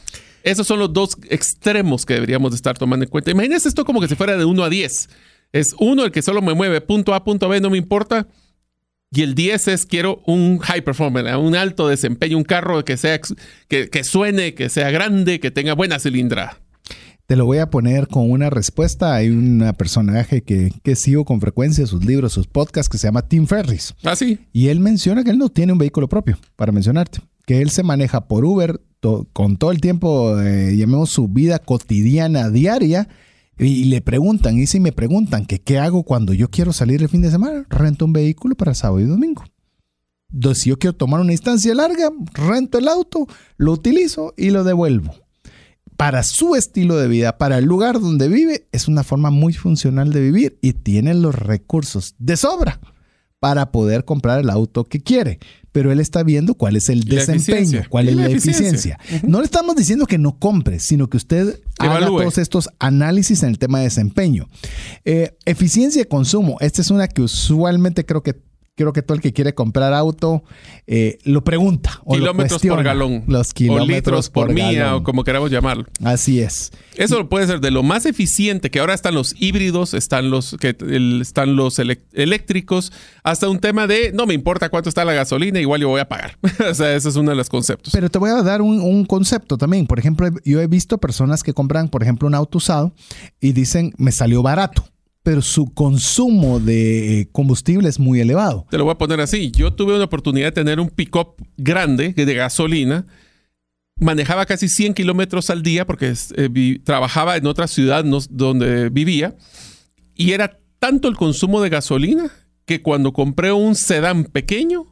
S2: Esos son los dos extremos que deberíamos de estar tomando en cuenta. Imagínense esto como que si fuera de 1 a 10. Es uno el que solo me mueve punto A, punto B, no me importa y el 10 es quiero un high performance, un alto desempeño, un carro que sea que, suene, que sea grande, que tenga buena cilindrada.
S1: Te lo voy a poner con una respuesta. Hay un personaje que, que, sigo con frecuencia, sus libros, sus podcasts, que se llama Tim Ferris.
S2: Ah, sí.
S1: Y él menciona que él no tiene un vehículo propio, para mencionarte. Que él se maneja por Uber con todo el tiempo, eh, llamemos su vida cotidiana, diaria y le preguntan, y si me preguntan que qué hago cuando yo quiero salir el fin de semana, rento un vehículo para sábado y domingo. Si yo quiero tomar una distancia larga, rento el auto, lo utilizo y lo devuelvo. Para su estilo de vida, para el lugar donde vive, es una forma muy funcional de vivir y tiene los recursos de sobra para poder comprar el auto que quiere. Pero él está viendo cuál es el desempeño, cuál es la, eficiencia. No le estamos diciendo que no compre, sino que usted haga todos estos análisis en el tema de desempeño. Eh, eficiencia de consumo, esta es una que usualmente creo que creo que todo el que quiere comprar auto eh, lo pregunta.
S2: O kilómetros por galón.
S1: Los kilómetros
S2: o litros por, mía o como queramos llamarlo.
S1: Así es.
S2: Eso puede ser de lo más eficiente, que ahora están los híbridos, están los, que, están los eléctricos, hasta un tema de no me importa cuánto está la gasolina, igual yo voy a pagar. o sea, ese es uno de los conceptos.
S1: Pero te voy a dar un, un concepto también. Por ejemplo, yo he visto personas que compran, por ejemplo, un auto usado y dicen, me salió barato pero su consumo de combustible es muy elevado.
S2: Te lo voy a poner así. Yo tuve una oportunidad de tener un pick-up grande de gasolina. Manejaba casi 100 kilómetros al día porque eh, trabajaba en otra ciudad donde vivía. Y era tanto el consumo de gasolina que cuando compré un sedán pequeño,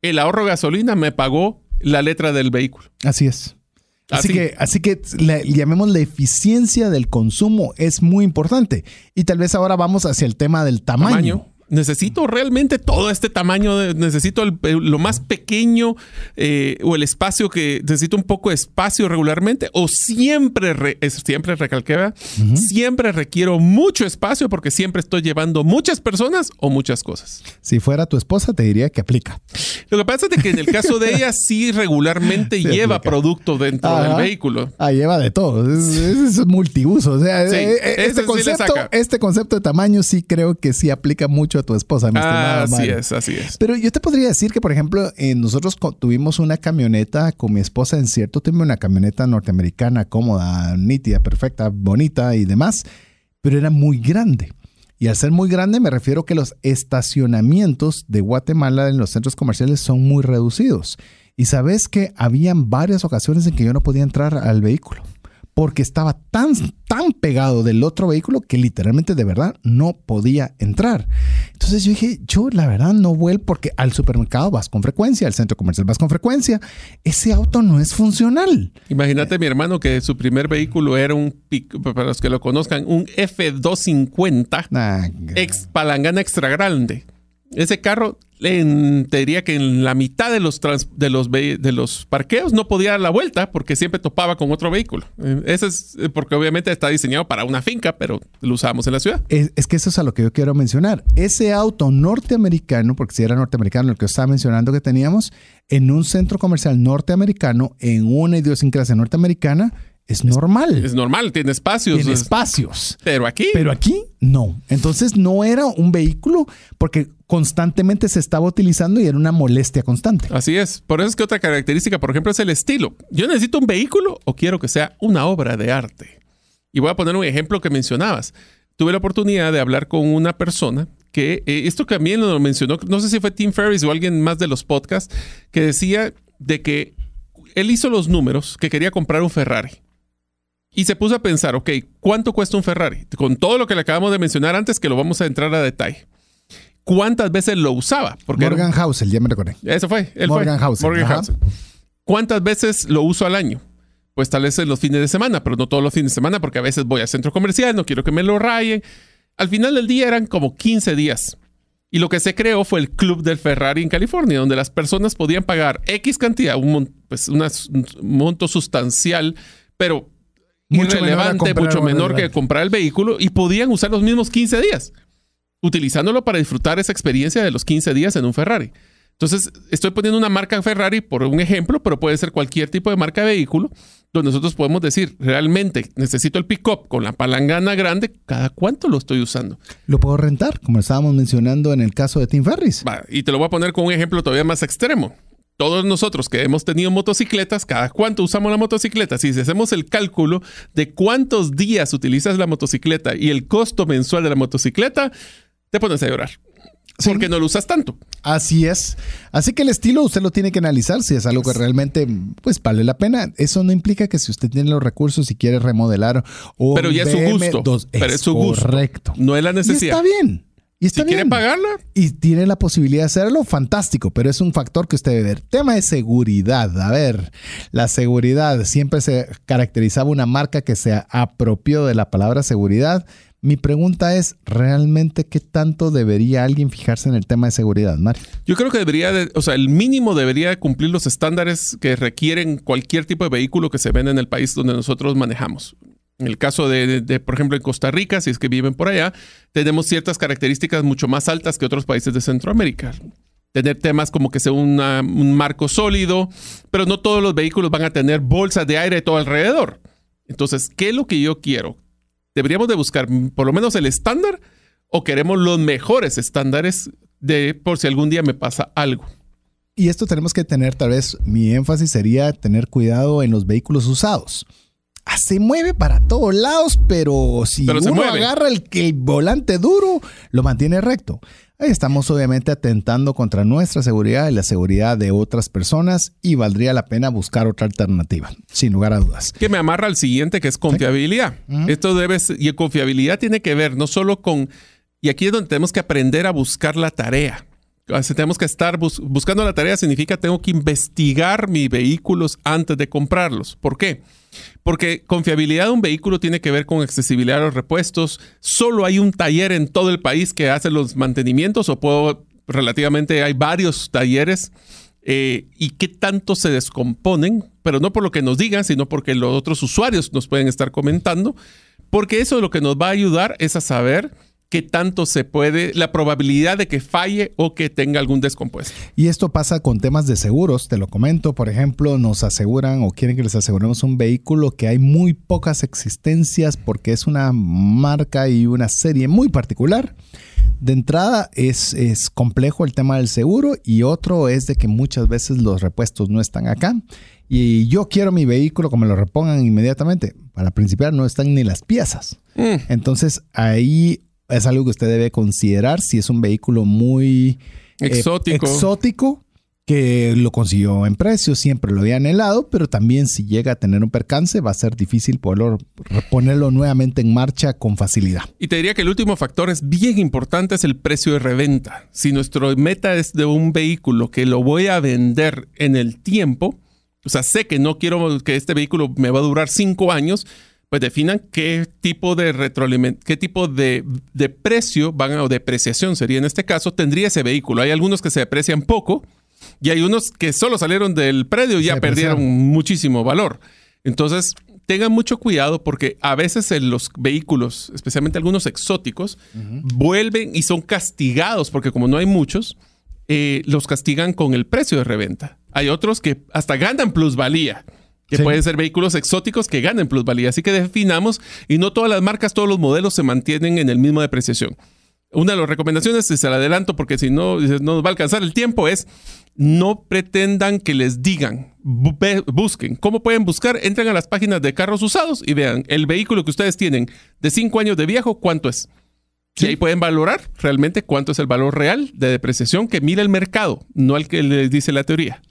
S2: el ahorro de gasolina me pagó la letra del vehículo.
S1: Así es. Así, que, así que llamemos la eficiencia del consumo es muy importante. Y tal vez ahora vamos hacia el tema del tamaño
S2: necesito realmente todo este tamaño, necesito lo más pequeño eh, o el espacio que necesito un poco de espacio regularmente o siempre, siempre recalqué, siempre requiero mucho espacio porque siempre estoy llevando muchas personas o muchas cosas.
S1: Si fuera tu esposa te diría que aplica.
S2: Lo que pasa es que en el caso de ella sí regularmente lleva producto dentro del vehículo.
S1: Ah, lleva de todo. Es, multiuso. O sea, eh, eh, este, concepto, este concepto de tamaño sí creo que sí aplica mucho tu esposa, mi
S2: ah, Así es, así es.
S1: Pero yo te podría decir que, por ejemplo, eh, nosotros tuvimos una camioneta con mi esposa en cierto tiempo, una camioneta norteamericana, cómoda, nítida, perfecta, bonita y demás, pero era muy grande. Y al ser muy grande me refiero que los estacionamientos de Guatemala en los centros comerciales son muy reducidos. Y sabes que habían varias ocasiones en que yo no podía entrar al vehículo porque estaba tan, tan pegado del otro vehículo que literalmente de verdad no podía entrar. Entonces yo dije, yo la verdad no vuelvo porque al supermercado vas con frecuencia, al centro comercial vas con frecuencia. Ese auto no es funcional.
S2: Imagínate mi hermano que su primer vehículo era un, para los que lo conozcan, un F250 ah, ex palangana extra grande. Ese carro te diría que en la mitad de los, de, los parqueos no podía dar la vuelta porque siempre topaba con otro vehículo. Eh, ese es eh, porque obviamente está diseñado para una finca, pero lo usábamos en la ciudad.
S1: Es, que eso es a lo que yo quiero mencionar. Ese auto norteamericano, porque si era norteamericano el que estaba mencionando que teníamos, en un centro comercial norteamericano, en una idiosincrasia norteamericana, es normal.
S2: Es, normal, tiene espacios.
S1: Tiene espacios.
S2: Pero aquí.
S1: Pero aquí no. Entonces no era un vehículo porque constantemente se estaba utilizando y era una molestia constante.
S2: Así es. Por eso es que otra característica, por ejemplo, es el estilo. Yo necesito un vehículo o quiero que sea una obra de arte. Y voy a poner un ejemplo que mencionabas. Tuve la oportunidad de hablar con una persona que eh, esto también lo mencionó, no sé si fue Tim Ferriss o alguien más de los podcasts, que decía de que él hizo los números que quería comprar un Ferrari y se puso a pensar, ok, ¿cuánto cuesta un Ferrari? Con todo lo que le acabamos de mencionar antes, que lo vamos a entrar a detalle. ¿Cuántas veces lo usaba?
S1: Porque Morgan Housel, ya me recordé.
S2: Eso fue. Él
S1: Morgan Housel.
S2: Morgan Housel. ¿Cuántas veces lo uso al año? Pues tal vez en los fines de semana, pero no todos los fines de semana, porque a veces voy al centro comercial, no quiero que me lo rayen. Al final del día eran como 15 días. Y lo que se creó fue el Club del Ferrari en California, donde las personas podían pagar X cantidad, un, pues un monto sustancial, pero mucho irrelevante, mucho menor que comprar el vehículo y podían usar los mismos 15 días, utilizándolo para disfrutar esa experiencia de los 15 días en un Ferrari. Entonces, estoy poniendo una marca Ferrari por un ejemplo, pero puede ser cualquier tipo de marca de vehículo, donde nosotros podemos decir, realmente necesito el pick-up con la palangana grande, ¿cada cuánto lo estoy usando?
S1: Lo puedo rentar, como estábamos mencionando en el caso de Tim Ferris.
S2: y te lo voy a poner con un ejemplo todavía más extremo todos nosotros que hemos tenido motocicletas, cada cuánto usamos la motocicleta, si hacemos el cálculo de cuántos días utilizas la motocicleta y el costo mensual de la motocicleta, te pones a llorar. Porque no lo usas tanto.
S1: Así es. Así que el estilo usted lo tiene que analizar si es algo que realmente pues vale la pena. Eso no implica que si usted tiene los recursos y quiere remodelar o
S2: Pero ya es su gusto. pero es su gusto.
S1: Correcto.
S2: No es la necesidad.
S1: está bien. Y
S2: si quiere pagarla.
S1: Y tiene la posibilidad de hacerlo, fantástico, pero es un factor que usted debe ver. Tema de seguridad. A ver, la seguridad. Siempre se caracterizaba una marca que se apropió de la palabra seguridad. Mi pregunta es, ¿realmente qué tanto debería alguien fijarse en el tema de seguridad, Mario?
S2: Yo creo que debería, o sea, el mínimo debería cumplir los estándares que requieren cualquier tipo de vehículo que se venda en el país donde nosotros manejamos. En el caso de, por ejemplo, en Costa Rica, si es que viven por allá, tenemos ciertas características mucho más altas que otros países de Centroamérica. Tener temas como que sea un marco sólido, pero no todos los vehículos van a tener bolsas de aire todo alrededor. Entonces, ¿qué es lo que yo quiero? ¿Deberíamos de buscar por lo menos el estándar o queremos los mejores estándares de por si algún día me pasa algo?
S1: Y esto tenemos que tener, tal vez mi énfasis sería tener cuidado en los vehículos usados. Ah, se mueve para todos lados, pero si uno agarra el, el volante duro, lo mantiene recto. Ahí estamos obviamente atentando contra nuestra seguridad y la seguridad de otras personas y valdría la pena buscar otra alternativa, sin lugar a dudas.
S2: Que me amarra al siguiente, que es confiabilidad. Esto debe y confiabilidad tiene que ver no solo con, y aquí es donde tenemos que aprender a buscar la tarea tenemos que estar buscando la tarea significa tengo que investigar mis vehículos antes de comprarlos. ¿Por qué? Porque confiabilidad de un vehículo tiene que ver con accesibilidad a los repuestos. Solo hay un taller en todo el país que hace los mantenimientos o puedo, relativamente hay varios talleres. Eh, y qué tanto se descomponen, pero no por lo que nos digan, sino porque los otros usuarios nos pueden estar comentando, porque eso lo que nos va a ayudar es a saber qué tanto se puede, la probabilidad de que falle o que tenga algún descompuesto.
S1: Y esto pasa con temas de seguros, te lo comento, por ejemplo, nos aseguran o quieren que les aseguremos un vehículo que hay muy pocas existencias porque es una marca y una serie muy particular. De entrada es, es complejo el tema del seguro y otro es de que muchas veces los repuestos no están acá y yo quiero mi vehículo que me lo repongan inmediatamente. Para principiar no están ni las piezas. Mm. Entonces ahí es algo que usted debe considerar si es un vehículo muy
S2: eh, exótico.
S1: que lo consiguió en precio, siempre lo había anhelado, pero también si llega a tener un percance va a ser difícil poderlo ponerlo nuevamente en marcha con facilidad.
S2: Y te diría que el último factor es bien importante, es el precio de reventa. Si nuestro meta es de un vehículo que lo voy a vender en el tiempo, o sea, sé que no quiero que este vehículo me va a durar cinco años, pues definan qué tipo de retroalimentación, qué tipo de, precio van a, o depreciación sería en este caso, tendría ese vehículo. Hay algunos que se deprecian poco y hay unos que solo salieron del predio y ya perdieron muchísimo valor. Entonces, tengan mucho cuidado porque a veces en los vehículos, especialmente algunos exóticos, vuelven y son castigados porque como no hay muchos, eh, los castigan con el precio de reventa. Hay otros que hasta ganan plusvalía que pueden ser vehículos exóticos que ganen plusvalía. Así que definamos y no todas las marcas, todos los modelos se mantienen en el mismo depreciación. Una de las recomendaciones, y se la adelanto porque si no, no nos va a alcanzar el tiempo, es no pretendan que les digan, busquen. ¿Cómo pueden buscar? Entren a las páginas de carros usados y vean el vehículo que ustedes tienen de 5 años de viejo, cuánto es. Y ahí pueden valorar realmente cuánto es el valor real de depreciación que mira el mercado, no al que les dice la teoría.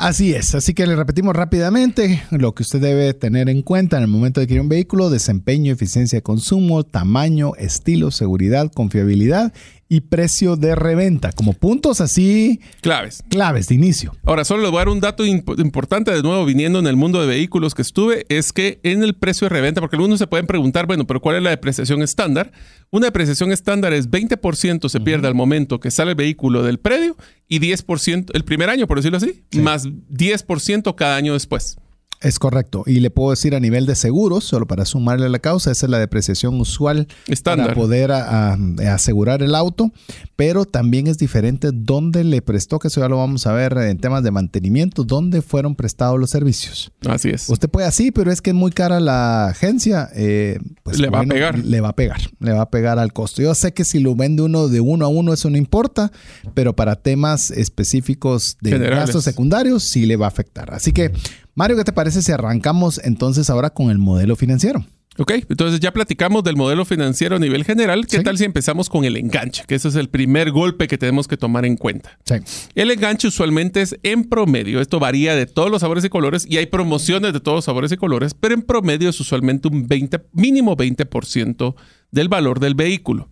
S1: Así es, así que le repetimos rápidamente lo que usted debe tener en cuenta en el momento de adquirir un vehículo, desempeño, eficiencia de consumo, tamaño, estilo, seguridad, confiabilidad y precio de reventa, como puntos así
S2: claves.
S1: Claves de inicio.
S2: Ahora, solo les voy a dar un dato importante de nuevo viniendo en el mundo de vehículos que estuve, es que en el precio de reventa, porque algunos se pueden preguntar, bueno, pero ¿cuál es la depreciación estándar? Una depreciación estándar es 20% se pierde al momento que sale el vehículo del predio y 10% el primer año, por decirlo así, más 10% cada año después.
S1: Es correcto. Y le puedo decir a nivel de seguros, solo para sumarle la causa, esa es la depreciación usual para poder asegurar el auto, pero también es diferente dónde le prestó, que eso ya lo vamos a ver en temas de mantenimiento, dónde fueron prestados los servicios.
S2: Así es.
S1: Usted puede así, pero es que es muy cara la agencia, eh, pues
S2: le va a pegar.
S1: Le va a pegar, le va a pegar al costo. Yo sé que si lo vende uno de uno a uno, eso no importa, pero para temas específicos de gastos secundarios, sí le va a afectar. Así que Mario, ¿qué te parece si arrancamos entonces ahora con el modelo financiero?
S2: Ok, entonces ya platicamos del modelo financiero a nivel general. ¿Qué tal si empezamos con el enganche? Que ese es el primer golpe que tenemos que tomar en cuenta. Sí. El enganche usualmente es en promedio. Esto varía de todos los sabores y colores y hay promociones de todos los sabores y colores, pero en promedio es usualmente un 20, mínimo 20% del valor del vehículo.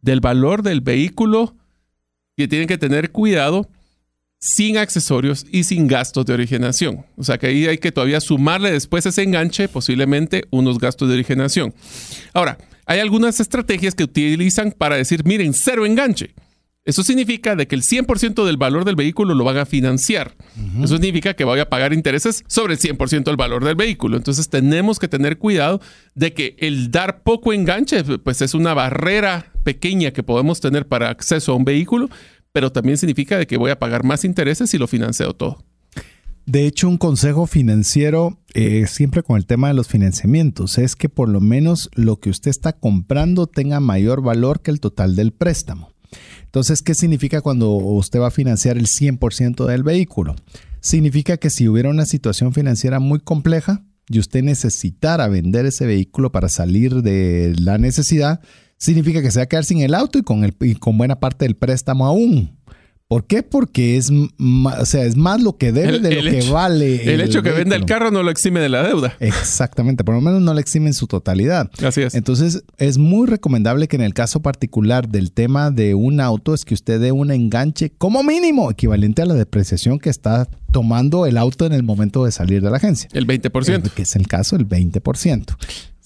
S2: del valor del vehículo que tienen que tener cuidado sin accesorios y sin gastos de originación. O sea que ahí hay que todavía sumarle después ese enganche, posiblemente unos gastos de originación. Ahora, hay algunas estrategias que utilizan para decir, miren, cero enganche. Eso significa de que el 100% del valor del vehículo lo van a financiar. Eso significa que voy a pagar intereses sobre el 100% del valor del vehículo. Entonces tenemos que tener cuidado de que el dar poco enganche, pues es una barrera pequeña que podemos tener para acceso a un vehículo, pero también significa de que voy a pagar más intereses si lo financio todo.
S1: De hecho, un consejo financiero, eh, siempre con el tema de los financiamientos, es que por lo menos lo que usted está comprando tenga mayor valor que el total del préstamo. Entonces, ¿qué significa cuando usted va a financiar el 100% del vehículo? Significa que si hubiera una situación financiera muy compleja y usted necesitara vender ese vehículo para salir de la necesidad, significa que se va a quedar sin el auto y con, el, y con buena parte del préstamo aún. ¿Por qué? Porque es, o sea, es más lo que debe de lo que vale.
S2: El, hecho que venda el carro no lo exime de la deuda.
S1: Exactamente, por lo menos no lo exime en su totalidad.
S2: Así es.
S1: Entonces, es muy recomendable que en el caso particular del tema de un auto es que usted dé un enganche como mínimo equivalente a la depreciación que está tomando el auto en el momento de salir de la agencia.
S2: El 20%.
S1: Que es el caso, el 20%.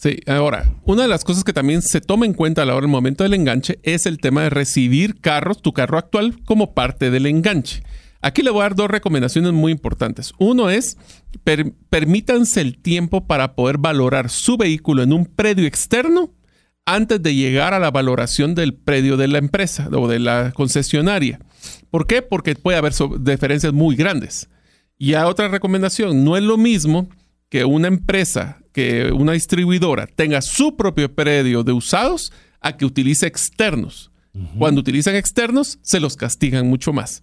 S2: Sí, ahora, una de las cosas que también se toma en cuenta a la hora del momento del enganche es el tema de recibir carros, tu carro actual, como parte del enganche. Aquí le voy a dar dos recomendaciones muy importantes. Uno es, permítanse el tiempo para poder valorar su vehículo en un predio externo antes de llegar a la valoración del predio de la empresa o de la concesionaria. ¿Por qué? Porque puede haber diferencias muy grandes. Y otra recomendación, no es lo mismo que una empresa que una distribuidora tenga su propio predio de usados a que utilice externos. Cuando utilizan externos, se los castigan mucho más.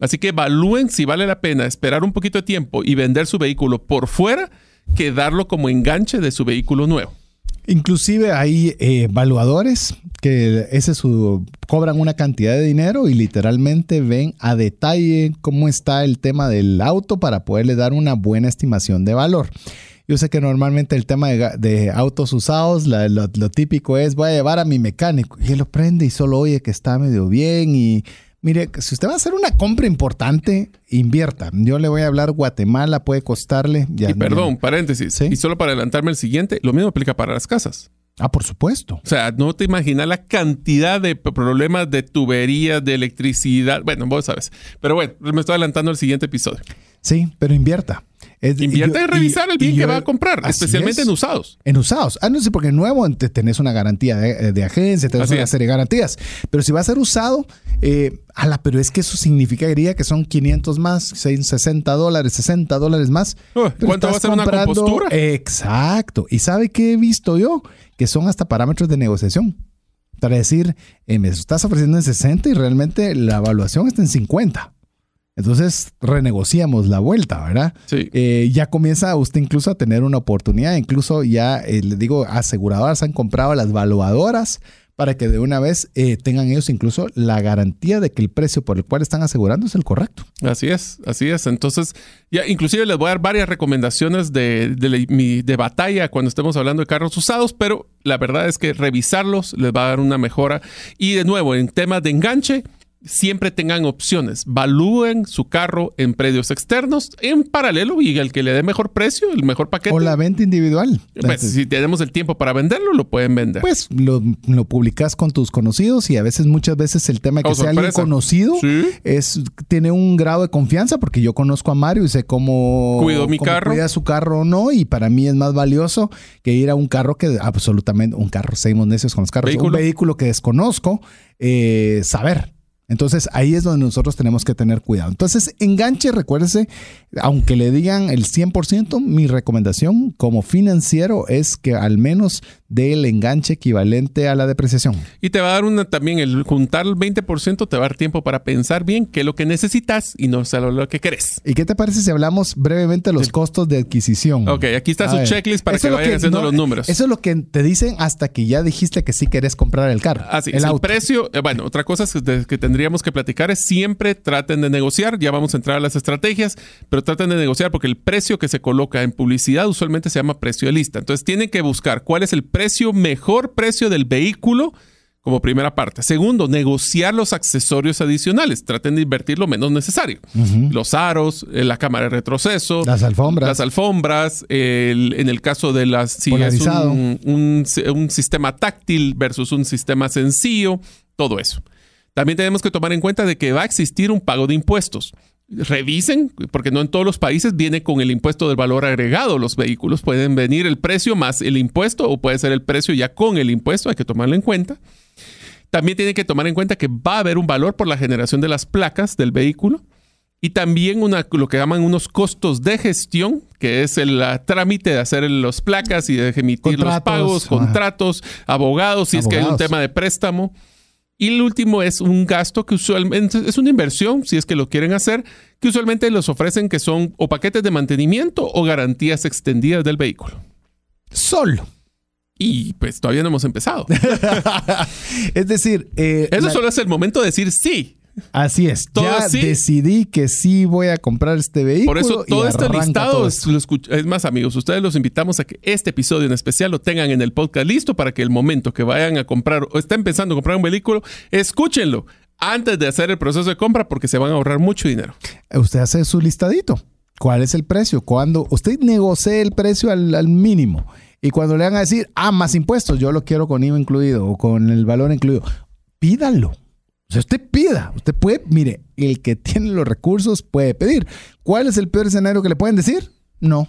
S2: Así que evalúen si vale la pena esperar un poquito de tiempo y vender su vehículo por fuera que darlo como enganche de su vehículo nuevo.
S1: Inclusive hay eh, evaluadores que ese su, cobran una cantidad de dinero y literalmente ven a detalle cómo está el tema del auto para poderle dar una buena estimación de valor. Yo sé que normalmente el tema de, autos usados, lo, típico es voy a llevar a mi mecánico y él lo prende y solo oye que está medio bien y mire, si usted va a hacer una compra importante, invierta. Yo le voy a hablar Guatemala, puede costarle.
S2: y perdón, paréntesis. Y solo para adelantarme el siguiente, lo mismo aplica para las casas.
S1: Ah, por supuesto.
S2: O sea, no te imaginas la cantidad de problemas de tuberías, de electricidad. Bueno, vos sabes. Pero bueno, me estoy adelantando al siguiente episodio.
S1: Sí, pero invierta.
S2: Invierta en revisar el bien que va a comprar, especialmente en usados.
S1: En usados. Ah, no sé, porque nuevo tenés una garantía de, agencia, tenés una serie de garantías. Pero si va a ser usado, eh, ala, pero es que eso significaría que son 500 más, 60 dólares, 60 dólares más.
S2: ¿Cuánto va a ser una compostura?
S1: Exacto. ¿Y sabe qué he visto yo? Que son hasta parámetros de negociación. Para decir, eh, me estás ofreciendo en 60 y realmente la evaluación está en 50. Entonces renegociamos la vuelta, ¿verdad?
S2: Sí.
S1: Eh, ya comienza usted incluso a tener una oportunidad, incluso ya, eh, le digo, aseguradoras han comprado las valuadoras para que de una vez eh, tengan ellos incluso la garantía de que el precio por el cual están asegurando es el correcto.
S2: Así es, así es. Entonces, ya inclusive les voy a dar varias recomendaciones de, de, de batalla cuando estemos hablando de carros usados, pero la verdad es que revisarlos les va a dar una mejora. Y de nuevo, en temas de enganche, siempre tengan opciones. Valúen su carro en predios externos en paralelo y el que le dé mejor precio, el mejor paquete.
S1: O la venta individual.
S2: Pues, si tenemos el tiempo para venderlo, lo pueden vender.
S1: Pues lo, lo publicas con tus conocidos y a veces, muchas veces, el tema de que sea alguien conocido es, tiene un grado de confianza porque yo conozco a Mario y sé cómo,
S2: Cuido mi carro.
S1: cuida su carro o no. Y para mí es más valioso que ir a un carro que absolutamente, un carro, seguimos necios con los carros, un vehículo que desconozco, eh, saber entonces ahí es donde nosotros tenemos que tener cuidado. Entonces, enganche, recuérdese, aunque le digan el 100%, mi recomendación como financiero es que al menos dé el enganche equivalente a la depreciación.
S2: Y te va a dar una también, el juntar el 20% te va a dar tiempo para pensar bien qué es lo que necesitas y no solo lo que querés.
S1: ¿Y qué te parece si hablamos brevemente de los costos de adquisición?
S2: Ok, aquí está su checklist para que vayan haciendo los números.
S1: Eso es lo que te dicen hasta que ya dijiste que sí querés comprar el carro.
S2: Así, el, el precio, eh, bueno, otra cosa que, que tendríamos que platicar es siempre traten de negociar, ya vamos a entrar a las estrategias, pero traten de negociar porque el precio que se coloca en publicidad usualmente se llama precio de lista. Entonces tienen que buscar cuál es el precio, mejor precio del vehículo como primera parte. Segundo, negociar los accesorios adicionales. Traten de invertir lo menos necesario. Los aros, eh, la cámara de retroceso,
S1: las alfombras.
S2: Las alfombras, en el caso de las... Si es un, un sistema táctil versus un sistema sencillo, todo eso. También tenemos que tomar en cuenta de que va a existir un pago de impuestos revisen, porque no en todos los países viene con el impuesto del valor agregado. Los vehículos pueden venir el precio más el impuesto o puede ser el precio ya con el impuesto, hay que tomarlo en cuenta. También tienen que tomar en cuenta que va a haber un valor por la generación de las placas del vehículo y también una, lo que llaman unos costos de gestión, que es el trámite de hacer las placas y de emitir los pagos, contratos, abogados, si es que hay un tema de préstamo. Y el último es un gasto que usualmente es una inversión, si es que lo quieren hacer, que usualmente los ofrecen que son o paquetes de mantenimiento o garantías extendidas del vehículo.
S1: Solo.
S2: Y pues todavía no hemos empezado.
S1: es decir,
S2: eh, eso solo es el momento de decir sí.
S1: Así es. ya decidí que sí voy a comprar este vehículo.
S2: Por eso todo este listado es, más, amigos, ustedes los invitamos a que este episodio en especial lo tengan en el podcast listo para que el momento que vayan a comprar o estén pensando en comprar un vehículo, escúchenlo antes de hacer el proceso de compra porque se van a ahorrar mucho dinero.
S1: Usted hace su listadito. ¿Cuál es el precio? Cuando usted negocie el precio al, al mínimo y cuando le van a decir, ah, más impuestos, yo lo quiero con IVA incluido o con el valor incluido, pídalo o sea, usted pida, usted puede, mire, el que tiene los recursos puede pedir. ¿Cuál es el peor escenario que le pueden decir? No.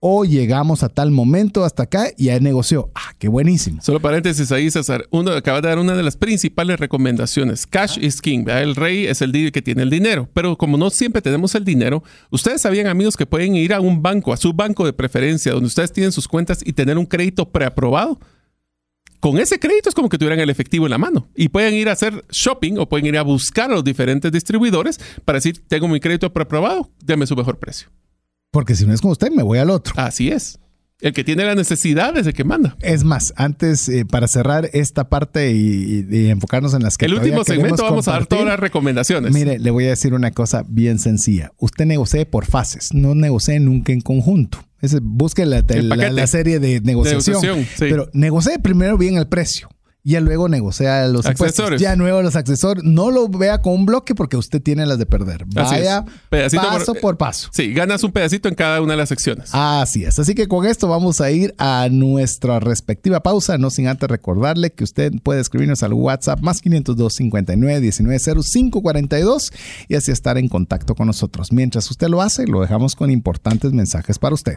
S1: O llegamos a tal momento hasta acá y ya negoció. Ah, qué buenísimo.
S2: Solo paréntesis ahí, César. Uno acaba de dar una de las principales recomendaciones. Cash is king. El rey es el que tiene el dinero. Pero como no siempre tenemos el dinero, ustedes sabían, amigos, que pueden ir a un banco, a su banco de preferencia, donde ustedes tienen sus cuentas y tener un crédito preaprobado con ese crédito es como que tuvieran el efectivo en la mano y pueden ir a hacer shopping o pueden ir a buscar a los diferentes distribuidores para decir, tengo mi crédito preaprobado, deme su mejor precio.
S1: Porque si no es con usted, me voy al otro.
S2: Así es. El que tiene la necesidad es el que manda.
S1: Es más, antes, eh, para cerrar esta parte y, enfocarnos en las que...
S2: El último segmento vamos a dar todas las recomendaciones.
S1: Mire, le voy a decir una cosa bien sencilla. Usted negocie por fases, no negocie nunca en conjunto busque la, serie de negociación. Pero negocie primero bien el precio. Ya luego negocia los accesorios. Ya nuevo los accesorios. No lo vea con un bloque porque usted tiene las de perder. Vaya paso por, paso.
S2: Sí, ganas un pedacito en cada una de las secciones.
S1: Así es. Así que con esto vamos a ir a nuestra respectiva pausa. No sin antes recordarle que usted puede escribirnos al WhatsApp más 502 59 19 05 42 y así estar en contacto con nosotros. Mientras usted lo hace, lo dejamos con importantes mensajes para usted.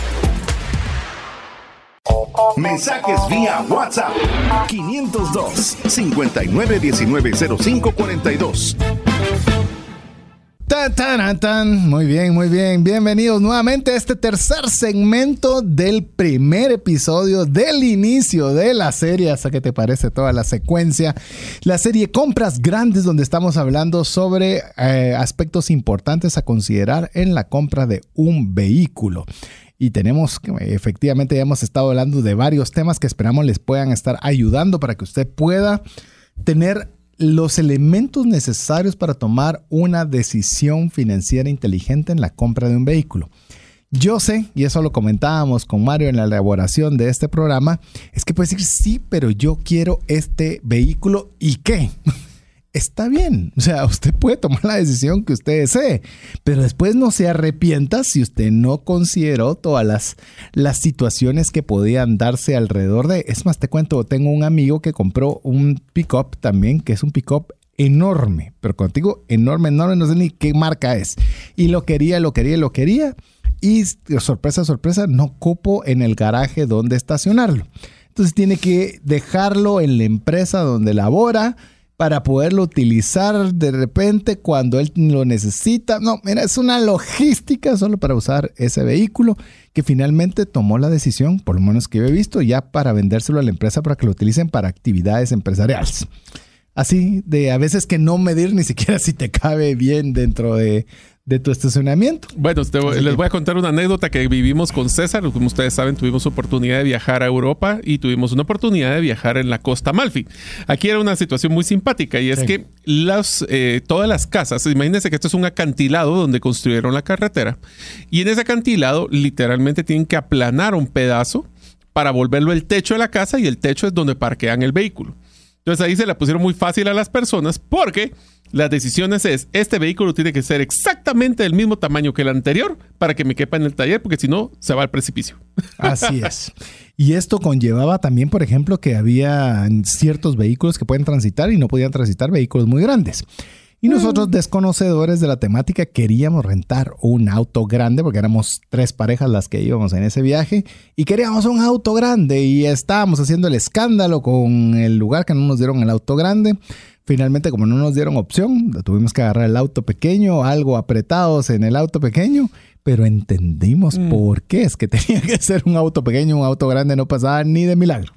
S3: Mensajes vía WhatsApp 502 59190542.
S1: Tan, tan, tan. Muy bien, muy bien. Bienvenidos nuevamente a este tercer segmento del primer episodio del inicio de la serie. Hasta que te parece toda la secuencia. La serie Compras Grandes, donde estamos hablando sobre eh, aspectos importantes a considerar en la compra de un vehículo y tenemos, efectivamente, ya hemos estado hablando de varios temas que esperamos les puedan estar ayudando para que usted pueda tener los elementos necesarios para tomar una decisión financiera inteligente en la compra de un vehículo. Yo sé, y eso lo comentábamos con Mario en la elaboración de este programa, es que puede decir, sí, pero yo quiero este vehículo y qué está bien. O sea, usted puede tomar la decisión que usted desee, pero después no se arrepienta si usted no consideró todas las, las situaciones que podían darse alrededor de. Es más, te cuento, tengo un amigo que compró un pickup también, que es un pickup enorme, pero contigo enorme, enorme, no sé ni qué marca es. y lo quería, lo quería, lo quería. Y sorpresa, sorpresa, no cupo en el garaje donde estacionarlo. Entonces tiene que dejarlo en la empresa donde labora para poderlo utilizar de repente cuando él lo necesita. No, mira, es una logística solo para usar ese vehículo que finalmente tomó la decisión, por lo menos que yo he visto, ya para vendérselo a la empresa para que lo utilicen para actividades empresariales. Así de a veces que no medir ni siquiera si te cabe bien dentro de, de tu estacionamiento.
S2: Bueno, les voy a contar una anécdota que vivimos con César. Como ustedes saben, tuvimos oportunidad de viajar a Europa y tuvimos una oportunidad de viajar en la costa Malfi. Aquí era una situación muy simpática y es que las, eh, todas las casas, imagínense que esto es un acantilado donde construyeron la carretera y en ese acantilado literalmente tienen que aplanar un pedazo para volverlo el techo de la casa y el techo es donde parquean el vehículo. Entonces ahí se la pusieron muy fácil a las personas porque las decisiones es, este vehículo tiene que ser exactamente del mismo tamaño que el anterior para que me quepa en el taller, porque si no, se va al precipicio.
S1: Así es. Y esto conllevaba también, por ejemplo, que había ciertos vehículos que pueden transitar y no podían transitar vehículos muy grandes. Y nosotros, mm. desconocedores de la temática, queríamos rentar un auto grande, porque éramos tres parejas las que íbamos en ese viaje, y queríamos un auto grande, y estábamos haciendo el escándalo con el lugar que no nos dieron el auto grande. Finalmente, como no nos dieron opción, tuvimos que agarrar el auto pequeño, algo apretados en el auto pequeño, pero entendimos mm. por qué es que tenía que ser un auto pequeño, un auto grande no pasaba ni de milagro.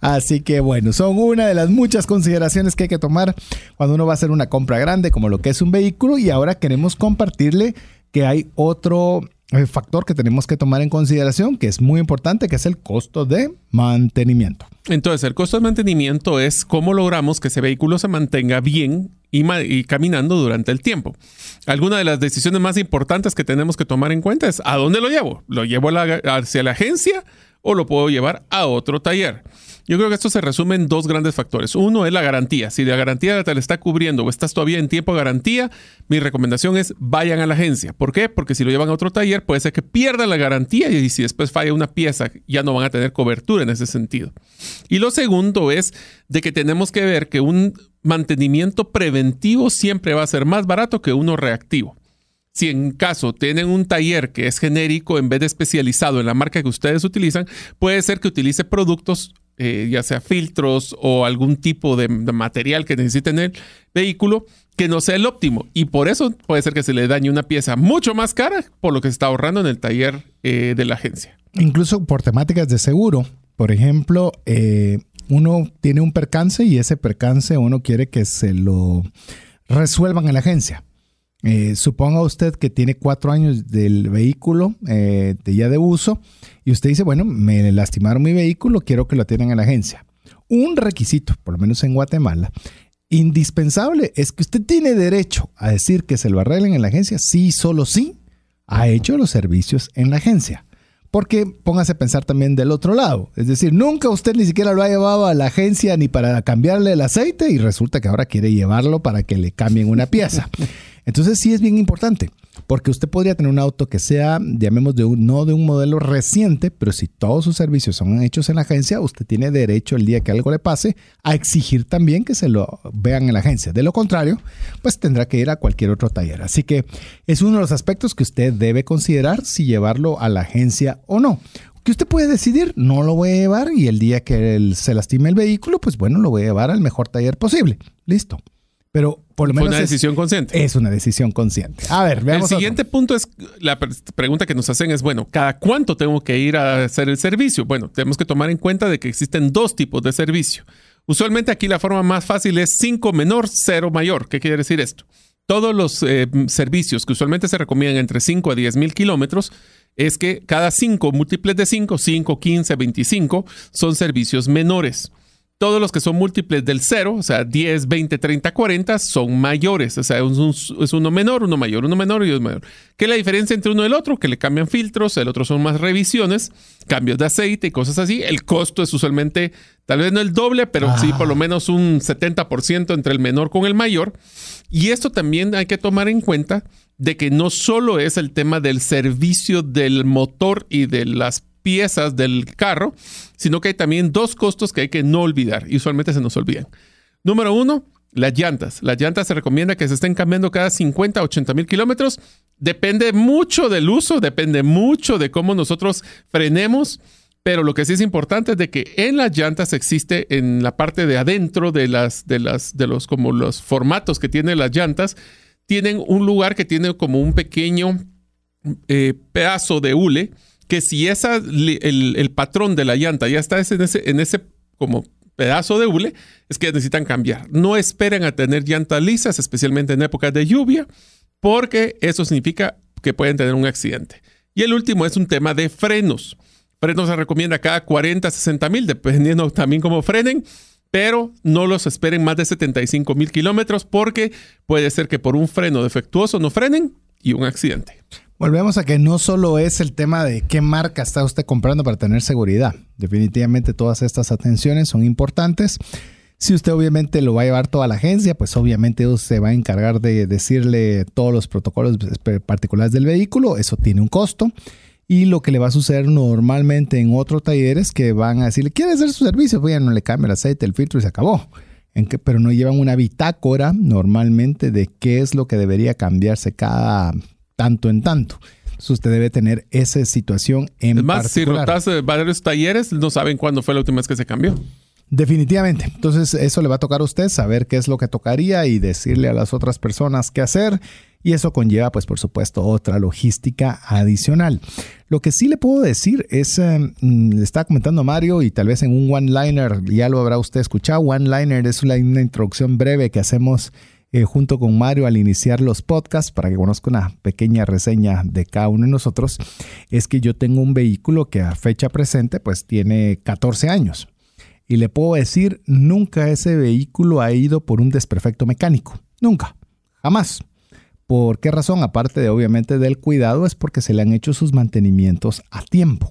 S1: Así que bueno, son una de las muchas consideraciones que hay que tomar cuando uno va a hacer una compra grande como lo que es un vehículo y ahora queremos compartirle que hay otro factor que tenemos que tomar en consideración que es muy importante, que es el costo de mantenimiento.
S2: Entonces, el costo de mantenimiento es cómo logramos que ese vehículo se mantenga bien y, caminando durante el tiempo. Alguna de las decisiones más importantes que tenemos que tomar en cuenta es a dónde lo llevo. ¿Lo llevo hacia la agencia o lo puedo llevar a otro taller? Yo creo que esto se resume en dos grandes factores. Uno es la garantía. Si la garantía te la está cubriendo o estás todavía en tiempo de garantía, mi recomendación es vayan a la agencia. ¿Por qué? Porque si lo llevan a otro taller puede ser que pierdan la garantía y si después falla una pieza ya no van a tener cobertura en ese sentido. Y lo segundo es de que tenemos que ver que un mantenimiento preventivo siempre va a ser más barato que uno reactivo. Si en caso tienen un taller que es genérico en vez de especializado en la marca que ustedes utilizan, puede ser que utilice productos eh, ya sea filtros o algún tipo de, material que necesiten el vehículo, que no sea el óptimo. Y por eso puede ser que se le dañe una pieza mucho más cara por lo que se está ahorrando en el taller eh, de la agencia.
S1: Incluso por temáticas de seguro. Por ejemplo, eh, uno tiene un percance y ese percance uno quiere que se lo resuelvan en la agencia. Eh, suponga usted que tiene cuatro años del vehículo eh, de ya de uso y usted dice, bueno, me lastimaron mi vehículo, quiero que lo atiendan en la agencia. Un requisito, por lo menos en Guatemala, indispensable es que usted tiene derecho a decir que se lo arreglen en la agencia, sí, solo sí, ha hecho los servicios en la agencia. Porque póngase a pensar también del otro lado. Es decir, nunca usted ni siquiera lo ha llevado a la agencia ni para cambiarle el aceite y resulta que ahora quiere llevarlo para que le cambien una pieza. Entonces sí es bien importante, porque usted podría tener un auto que sea, llamemos, de un, no de un modelo reciente, pero si todos sus servicios son hechos en la agencia, usted tiene derecho el día que algo le pase a exigir también que se lo vean en la agencia. De lo contrario, pues tendrá que ir a cualquier otro taller. Así que es uno de los aspectos que usted debe considerar si llevarlo a la agencia o no que usted puede decidir, no lo voy a llevar y el día que se lastime el vehículo, pues bueno, lo voy a llevar al mejor taller posible. Listo. Pero por lo menos.
S2: una decisión consciente.
S1: Es una decisión consciente. A ver,
S2: veamos. El siguiente punto es: la pregunta que nos hacen es, bueno, ¿cada cuánto tengo que ir a hacer el servicio? Bueno, tenemos que tomar en cuenta de que existen dos tipos de servicio. Usualmente aquí la forma más fácil es 5 menor, 0 mayor. ¿Qué quiere decir esto? Todos los eh, servicios que usualmente se recomiendan entre 5 a 10 mil kilómetros es que cada 5 múltiples de 5, 5, 15, 25, son servicios menores todos los que son múltiples del 0, o sea, 10, 20, 30, 40, son mayores. O sea, es, uno menor, uno mayor, uno menor y uno mayor. ¿Qué es la diferencia entre uno y el otro? Que le cambian filtros, el otro son más revisiones, cambios de aceite y cosas así. El costo es usualmente, tal vez no el doble, pero sí por lo menos un 70% entre el menor con el mayor. Y esto también hay que tomar en cuenta de que no solo es el tema del servicio del motor y de las piezas del carro, sino que hay también dos costos que hay que no olvidar y usualmente se nos olvidan. Número uno, las llantas. Las llantas se recomienda que se estén cambiando cada 50 a 80 mil kilómetros Depende mucho del uso, depende mucho de cómo nosotros frenemos, pero lo que sí es importante es de que en las llantas existe en la parte de adentro de las de las de los como los formatos que tienen las llantas tienen un lugar que tiene como un pequeño eh, pedazo de hule que si esa el, patrón de la llanta ya está en ese en ese como pedazo de hule es que necesitan cambiar. No esperen a tener llantas lisas, especialmente en épocas de lluvia porque eso significa que pueden tener un accidente. Y el último es un tema de frenos. Frenos se recomienda cada 40, 60 mil, dependiendo también cómo frenen, pero no los esperen más de 75 mil kilómetros porque puede ser que por un freno defectuoso no frenen y un accidente.
S1: Volvemos a que no solo es el tema de qué marca está usted comprando para tener seguridad. Definitivamente todas estas atenciones son importantes. Si usted obviamente lo va a llevar toda la agencia, pues obviamente usted va a encargar de decirle todos los protocolos particulares del vehículo, eso tiene un costo. Y lo que le va a suceder normalmente en otros talleres que van a decirle, ¿quiere hacer su servicio? Pues ya no le cambia el aceite, el filtro y se acabó. Pero no llevan una bitácora normalmente de qué es lo que debería cambiarse cada tanto en tanto. Entonces usted debe tener esa situación en
S2: es más, si rotas varios talleres, no saben cuándo fue la última vez que se cambió.
S1: Definitivamente. Entonces eso le va a tocar a usted saber qué es lo que tocaría y decirle a las otras personas qué hacer. Y eso conlleva, pues por supuesto, otra logística adicional. Lo que sí le puedo decir es, em, le estaba comentando Mario y tal vez en un one-liner, ya lo habrá usted escuchado, one-liner es una, introducción breve que hacemos eh, junto con Mario al iniciar los podcasts para que conozca una pequeña reseña de cada uno de nosotros, es que yo tengo un vehículo que a fecha presente pues tiene 14 años. Y le puedo decir, nunca ese vehículo ha ido por un desperfecto mecánico. Nunca. Jamás. ¿Por qué razón? Aparte de obviamente del cuidado, es porque se le han hecho sus mantenimientos a tiempo.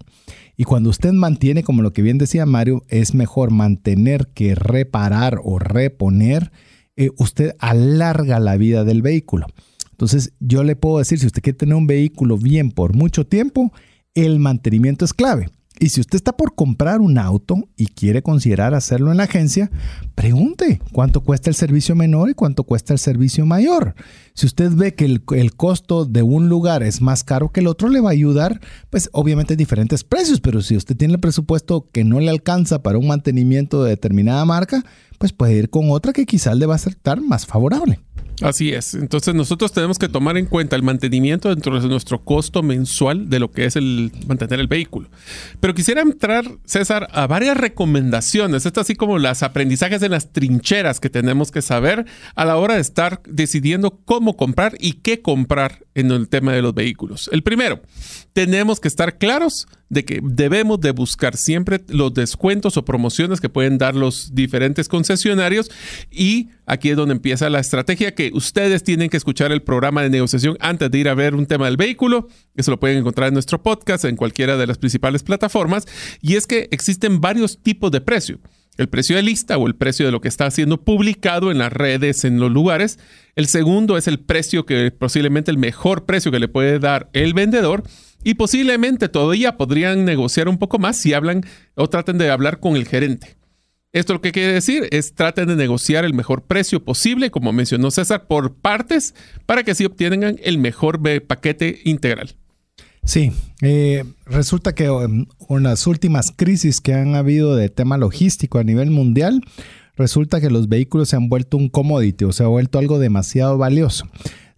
S1: Y cuando usted mantiene, como lo que bien decía Mario, es mejor mantener que reparar o reponer, eh, usted alarga la vida del vehículo. Entonces yo le puedo decir, si usted quiere tener un vehículo bien por mucho tiempo, el mantenimiento es clave. Y si usted está por comprar un auto y quiere considerar hacerlo en la agencia, pregunte cuánto cuesta el servicio menor y cuánto cuesta el servicio mayor. Si usted ve que el, costo de un lugar es más caro que el otro, le va a ayudar, pues obviamente diferentes precios, pero si usted tiene el presupuesto que no le alcanza para un mantenimiento de determinada marca, pues puede ir con otra que quizás le va a estar más favorable.
S2: Así es. Entonces nosotros tenemos que tomar en cuenta el mantenimiento dentro de nuestro costo mensual de lo que es el mantener el vehículo. Pero quisiera entrar, César, a varias recomendaciones. Esto así como las aprendizajes de las trincheras que tenemos que saber a la hora de estar decidiendo cómo comprar y qué comprar en el tema de los vehículos. El primero, tenemos que estar claros de que debemos de buscar siempre los descuentos o promociones que pueden dar los diferentes concesionarios y aquí es donde empieza la estrategia que ustedes tienen que escuchar el programa de negociación antes de ir a ver un tema del vehículo. Eso lo pueden encontrar en nuestro podcast, en cualquiera de las principales plataformas. Y es que existen varios tipos de precio el precio de lista o el precio de lo que está siendo publicado en las redes, en los lugares. El segundo es el precio que posiblemente el mejor precio que le puede dar el vendedor. Y posiblemente todavía podrían negociar un poco más si hablan o traten de hablar con el gerente. Esto lo que quiere decir es traten de negociar el mejor precio posible, como mencionó César, por partes para que así obtengan el mejor paquete integral.
S1: Sí, eh, resulta que en um, las últimas crisis que han habido de tema logístico a nivel mundial, resulta que los vehículos se han vuelto un commodity o se ha vuelto algo demasiado valioso.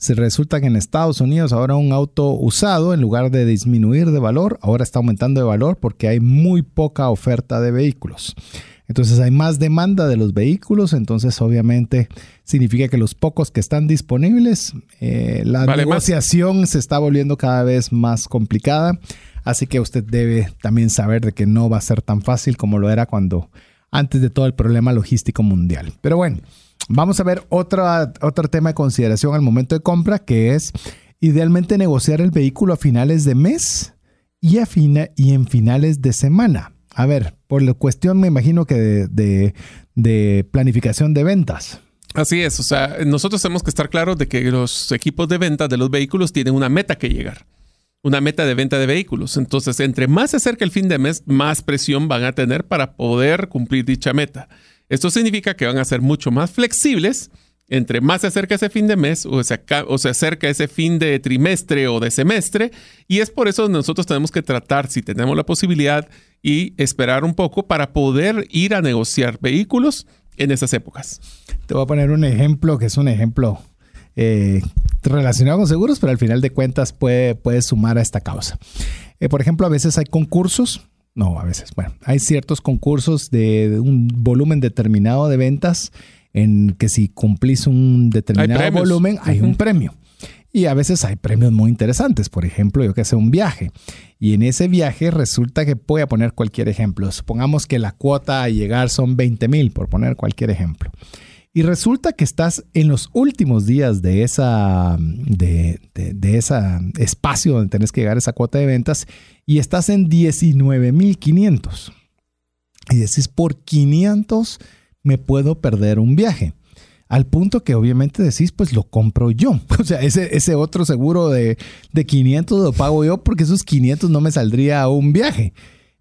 S1: Resulta que en Estados Unidos ahora un auto usado, en lugar de disminuir de valor, ahora está aumentando de valor porque hay muy poca oferta de vehículos. Entonces hay más demanda de los vehículos, entonces obviamente significa que los pocos que están disponibles, eh, la negociación se está volviendo cada vez más complicada, así que usted debe también saber de que no va a ser tan fácil como lo era cuando antes de todo el problema logístico mundial. Pero bueno, vamos a ver otro tema de consideración al momento de compra, que es idealmente negociar el vehículo a finales de mes y en finales de semana. A ver, por la cuestión me imagino que de, planificación de ventas.
S2: Así es, o sea, nosotros tenemos que estar claros de que los equipos de venta de los vehículos tienen una meta que llegar, una meta de venta de vehículos. Entonces, entre más se acerca el fin de mes, más presión van a tener para poder cumplir dicha meta. Esto significa que van a ser mucho más flexibles entre más se acerca ese fin de mes o se, o se acerca ese fin de trimestre o de semestre. Y es por eso nosotros tenemos que tratar, si tenemos la posibilidad, y esperar un poco para poder ir a negociar vehículos en esas épocas.
S1: Te voy a poner un ejemplo que es un ejemplo eh, relacionado con seguros, pero al final de cuentas puede, puede sumar a esta causa. Eh, por ejemplo, a veces hay concursos, no, a veces, bueno, hay ciertos concursos de un volumen determinado de ventas en que si cumplís un determinado volumen hay un premio. Y a veces hay premios muy interesantes, por ejemplo, yo que sé, un viaje. Y en ese viaje resulta que voy a poner cualquier ejemplo. Supongamos que la cuota a llegar son 20 mil, por poner cualquier ejemplo. Y resulta que estás en los últimos días de esa, de, de, esa espacio donde tenés que llegar esa cuota de ventas y estás en 19.500. Y decís, por 500 me puedo perder un viaje. Al punto que obviamente decís, pues lo compro yo. O sea, ese, ese otro seguro de, de 500 lo pago yo porque esos 500 no me saldría a un viaje.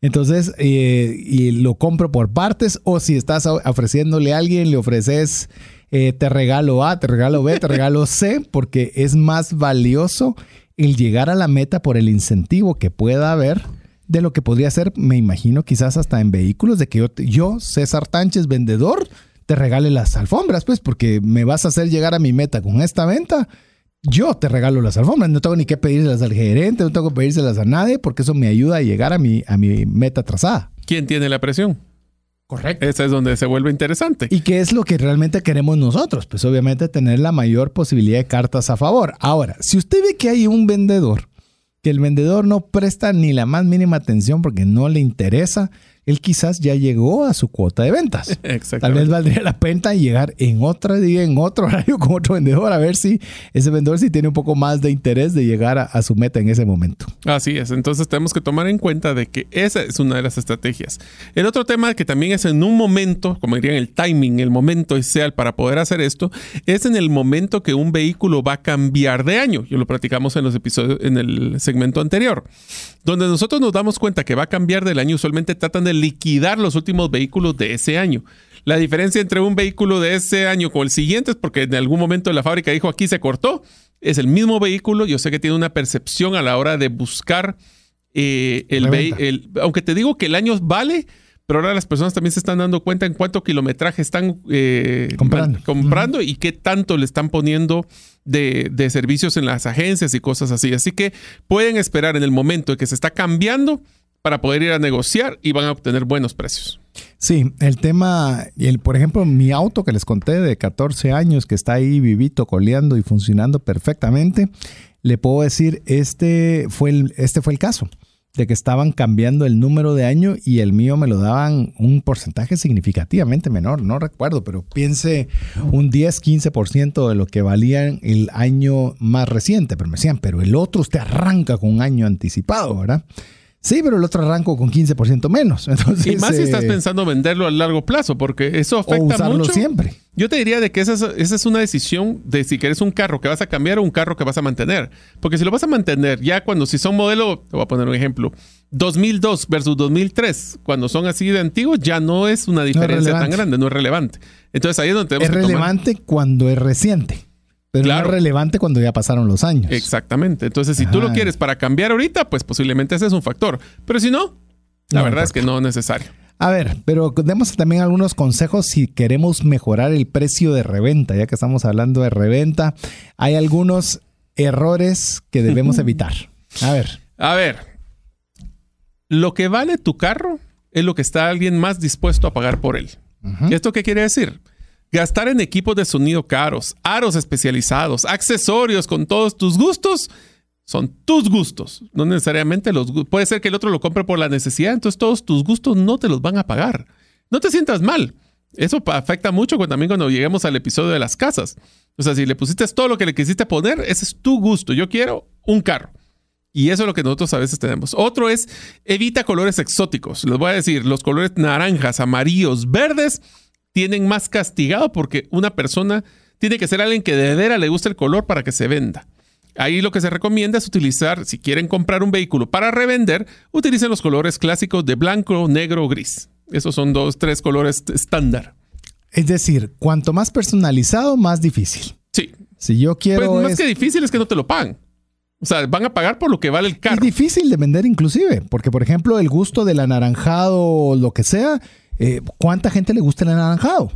S1: Entonces, eh, y lo compro por partes o si estás ofreciéndole a alguien, le ofreces, eh, te regalo A, te regalo B, te regalo C, porque es más valioso el llegar a la meta por el incentivo que pueda haber de lo que podría ser, me imagino, quizás hasta en vehículos, de que yo, yo César Tánchez, vendedor, te regale las alfombras, pues, porque me vas a hacer llegar a mi meta con esta venta. Yo te regalo las alfombras, no tengo ni que pedírselas al gerente, no tengo que pedírselas a nadie, porque eso me ayuda a llegar a mi, a mi meta trazada.
S2: ¿Quién tiene la presión?
S1: Correcto.
S2: Esa es donde se vuelve interesante.
S1: ¿Y qué es lo que realmente queremos nosotros? Pues obviamente tener la mayor posibilidad de cartas a favor. Ahora, si usted ve que hay un vendedor que el vendedor no presta ni la más mínima atención porque no le interesa, él quizás ya llegó a su cuota de ventas. Tal vez valdría la pena llegar en otro día, en otro horario con otro vendedor, a ver si ese vendedor sí tiene un poco más de interés de llegar a, su meta en ese momento.
S2: Así es, entonces tenemos que tomar en cuenta de que esa es una de las estrategias. El otro tema que también es en un momento, como dirían el timing, el momento ideal para poder hacer esto, es en el momento que un vehículo va a cambiar de año. Yo lo platicamos en los episodios, en el segmento anterior, donde nosotros nos damos cuenta que va a cambiar del año, usualmente tratan de liquidar los últimos vehículos de ese año. La diferencia entre un vehículo de ese año con el siguiente es porque en algún momento la fábrica dijo aquí se cortó. Es el mismo vehículo. Yo sé que tiene una percepción a la hora de buscar eh, el, vehículo. Aunque te digo que el año vale, pero ahora las personas también se están dando cuenta en cuánto kilometraje están eh, comprando, comprando y qué tanto le están poniendo de, de, servicios en las agencias y cosas así. Así que pueden esperar en el momento en que se está cambiando para poder ir a negociar y van a obtener buenos precios.
S1: Sí, el tema, el, por ejemplo, mi auto que les conté de 14 años que está ahí vivito, coleando y funcionando perfectamente, le puedo decir, este fue el, este fue el caso de que estaban cambiando el número de año y el mío me lo daban un porcentaje significativamente menor, no recuerdo, pero piense un 10, 15% de lo que valía el año más reciente, pero me decían, pero el otro usted arranca con un año anticipado, ¿verdad? Sí, pero el otro arranco con 15% menos. Entonces,
S2: y más si estás eh, pensando venderlo a largo plazo, porque eso afecta mucho.
S1: siempre.
S2: Yo te diría de que esa es, esa es, una decisión de si quieres un carro que vas a cambiar o un carro que vas a mantener. Porque si lo vas a mantener, ya cuando si son modelo, te voy a poner un ejemplo, 2002 versus 2003, cuando son así de antiguos, ya no es una diferencia tan grande, no es relevante. Entonces ahí es donde tenemos
S1: Es relevante cuando es reciente. Pero no es relevante cuando ya pasaron los años.
S2: Exactamente. Entonces, si tú lo quieres para cambiar ahorita, pues posiblemente ese es un factor. Pero si no, la verdad es que no es necesario.
S1: A ver, pero demos también algunos consejos si queremos mejorar el precio de reventa, ya que estamos hablando de reventa. Hay algunos errores que debemos evitar. A ver.
S2: A ver. Lo que vale tu carro es lo que está alguien más dispuesto a pagar por él. ¿Esto qué quiere decir? Gastar en equipos de sonido caros, aros especializados, accesorios con todos tus gustos, son tus gustos, no necesariamente los Puede ser que el otro lo compre por la necesidad, entonces todos tus gustos no te los van a pagar. No te sientas mal. Eso afecta mucho también cuando lleguemos al episodio de las casas. O sea, si le pusiste todo lo que le quisiste poner, ese es tu gusto. Yo quiero un carro. Y eso es lo que nosotros a veces tenemos. Otro es evita colores exóticos. Les voy a decir, los colores naranjas, amarillos, verdes tienen más castigado porque una persona tiene que ser alguien que de veras le gusta el color para que se venda. Ahí lo que se recomienda es utilizar, si quieren comprar un vehículo para revender, utilicen los colores clásicos de blanco, negro o gris. Esos son dos, tres colores estándar.
S1: Es decir, cuanto más personalizado, más difícil.
S2: Sí.
S1: Si yo quiero.
S2: Pues más que difícil es que no te lo pagan. O sea, van a pagar por lo que vale el carro.
S1: Es difícil de vender inclusive, porque por ejemplo el gusto del anaranjado o lo que sea, eh, ¿cuánta gente le gusta el anaranjado?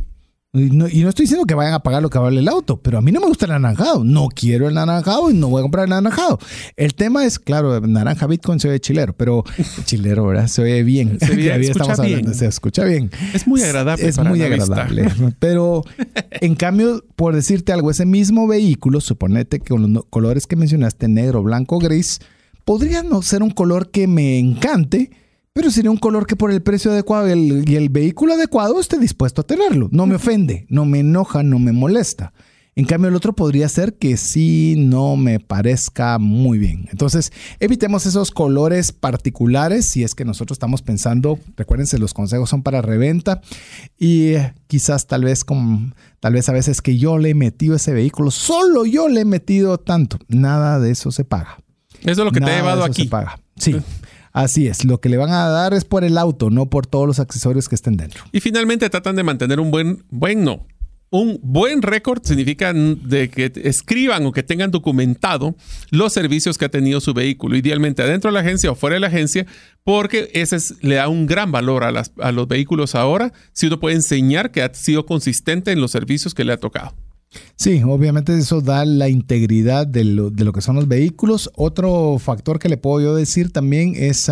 S1: Y no, estoy diciendo que vayan a pagar lo que vale el auto, pero a mí no me gusta el anaranjado. No quiero el anaranjado y no voy a comprar el anaranjado. El tema es, claro, naranja Bitcoin se oye chilero, pero chilero, ¿verdad? Se oye bien.
S2: Se, escucha bien.
S1: se escucha bien.
S2: Es muy agradable.
S1: Es muy agradable. Pero en cambio, por decirte algo, ese mismo vehículo, suponete que con los colores que mencionaste, negro, blanco, gris, podría no ser un color que me encante pero sería un color que por el precio adecuado y el, vehículo adecuado esté dispuesto a tenerlo. No me ofende, no me enoja, no me molesta. En cambio, el otro podría ser que sí no me parezca muy bien. Entonces, evitemos esos colores particulares si es que nosotros estamos pensando, recuérdense, los consejos son para reventa y quizás tal vez como, tal vez a veces que yo le he metido ese vehículo, solo yo le he metido tanto, nada de eso se paga.
S2: Eso es lo que te ha llevado aquí.
S1: Se paga. Sí. Así es, lo que le van a dar es por el auto, no por todos los accesorios que estén dentro.
S2: Y finalmente tratan de mantener un buen, buen no, un buen récord significa de que escriban o que tengan documentado los servicios que ha tenido su vehículo, idealmente adentro de la agencia o fuera de la agencia, porque ese le da un gran valor a, a los vehículos ahora si uno puede enseñar que ha sido consistente en los servicios que le ha tocado.
S1: Sí, obviamente eso da la integridad de lo, que son los vehículos. Otro factor que le puedo yo decir también es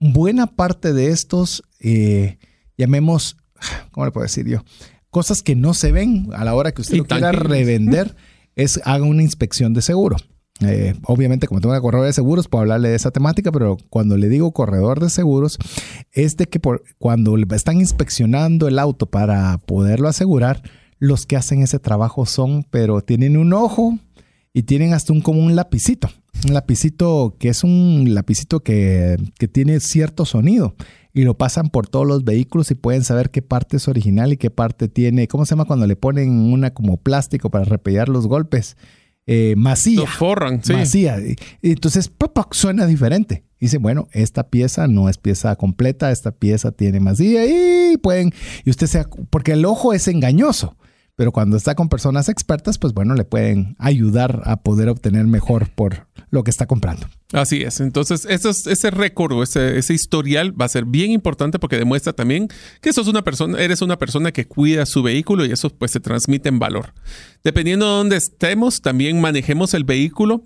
S1: buena parte de estos, eh, llamemos, ¿cómo le puedo decir yo? Cosas que no se ven a la hora que usted lo quiera revender, es haga una inspección de seguro. Eh, obviamente, como tengo una corredor de seguros, puedo hablarle de esa temática, pero cuando le digo corredor de seguros, es de que por, cuando están inspeccionando el auto para poderlo asegurar, los que hacen ese trabajo son, pero tienen un ojo y tienen hasta un como un lapicito. Un lapicito que es un lapicito que, que tiene cierto sonido y lo pasan por todos los vehículos y pueden saber qué parte es original y qué parte tiene, ¿cómo se llama cuando le ponen una como plástico para repellar los golpes? Eh, masía. Lo
S2: forran, sí.
S1: Masía. Entonces, pop, suena diferente. dice, bueno, esta pieza no es pieza completa, esta pieza tiene masía y pueden, y usted sea, porque el ojo es engañoso. Pero cuando está con personas expertas, pues bueno, le pueden ayudar a poder obtener mejor por lo que está comprando.
S2: Así es. Entonces, ese récord o ese, historial va a ser bien importante porque demuestra también que sos una persona, eres una persona que cuida su vehículo y eso pues se transmite en valor. Dependiendo de dónde estemos, también manejemos el vehículo.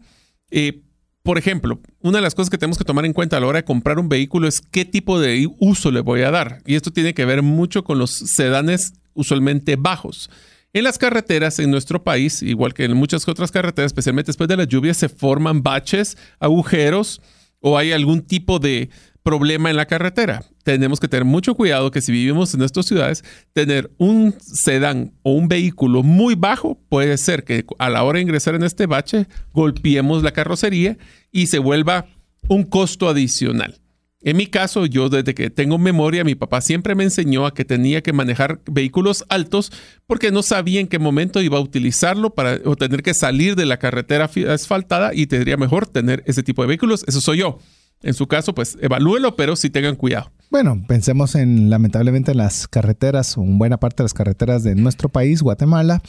S2: Eh, por ejemplo, una de las cosas que tenemos que tomar en cuenta a la hora de comprar un vehículo es qué tipo de uso le voy a dar. Y esto tiene que ver mucho con los sedanes usualmente bajos. En las carreteras en nuestro país, igual que en muchas otras carreteras, especialmente después de las lluvias, se forman baches, agujeros o hay algún tipo de problema en la carretera. Tenemos que tener mucho cuidado que si vivimos en nuestras ciudades, tener un sedán o un vehículo muy bajo puede ser que a la hora de ingresar en este bache golpeemos la carrocería y se vuelva un costo adicional. En mi caso, yo desde que tengo memoria, mi papá siempre me enseñó a que tenía que manejar vehículos altos porque no sabía en qué momento iba a utilizarlo para o tener que salir de la carretera asfaltada y tendría mejor tener ese tipo de vehículos. Eso soy yo. En su caso, pues evalúelo, pero sí tengan cuidado.
S1: Bueno, pensemos en lamentablemente en las carreteras, o en buena parte de las carreteras de nuestro país, Guatemala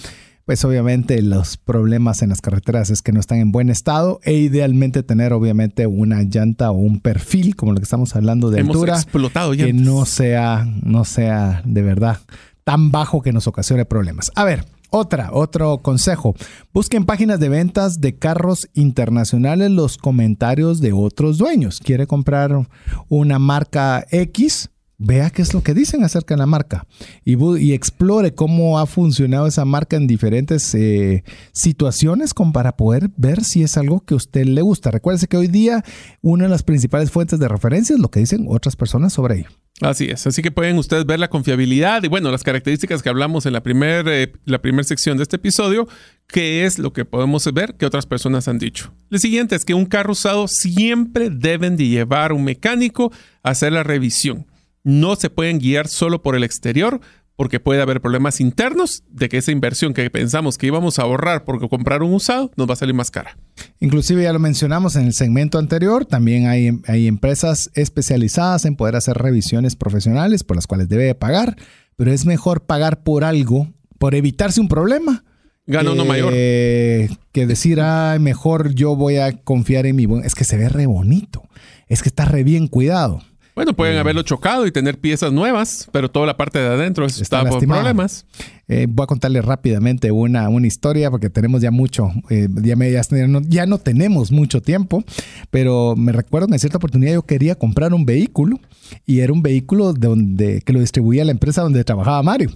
S1: pues obviamente los problemas en las carreteras es que no están en buen estado e idealmente tener obviamente una llanta o un perfil como lo que estamos hablando de
S2: Hemos
S1: altura
S2: explotado
S1: que no sea no sea de verdad tan bajo que nos ocasione problemas. A ver, otra, otro consejo. Busquen páginas de ventas de carros internacionales los comentarios de otros dueños. ¿Quiere comprar una marca X? Vea qué es lo que dicen acerca de la marca y, explore cómo ha funcionado esa marca en diferentes eh, situaciones como para poder ver si es algo que a usted le gusta. Recuerde que hoy día una de las principales fuentes de referencia es lo que dicen otras personas sobre ello.
S2: Así es, así que pueden ustedes ver la confiabilidad y bueno, las características que hablamos en la primera eh, la primera sección de este episodio, que es lo que podemos ver que otras personas han dicho. Lo siguiente es que un carro usado siempre deben de llevar un mecánico a hacer la revisión no se pueden guiar solo por el exterior porque puede haber problemas internos de que esa inversión que pensamos que íbamos a ahorrar porque comprar un usado nos va a salir más cara.
S1: Inclusive ya lo mencionamos en el segmento anterior, también hay, hay empresas especializadas en poder hacer revisiones profesionales por las cuales debe pagar pero es mejor pagar por algo, por evitarse un problema.
S2: Gana uno mayor.
S1: Que decir, ay, mejor yo voy a confiar en mi... buen-". Es que se ve re bonito. Es que está re bien cuidado.
S2: Bueno, pueden haberlo chocado y tener piezas nuevas, pero toda la parte de adentro
S1: Está
S2: está por problemas.
S1: Eh, voy a contarle rápidamente una, una historia porque tenemos ya mucho, eh, ya, me- ya no, ya no tenemos mucho tiempo, pero me recuerdo que en cierta oportunidad yo quería comprar un vehículo y era un vehículo de donde, que lo distribuía la empresa donde trabajaba Mario.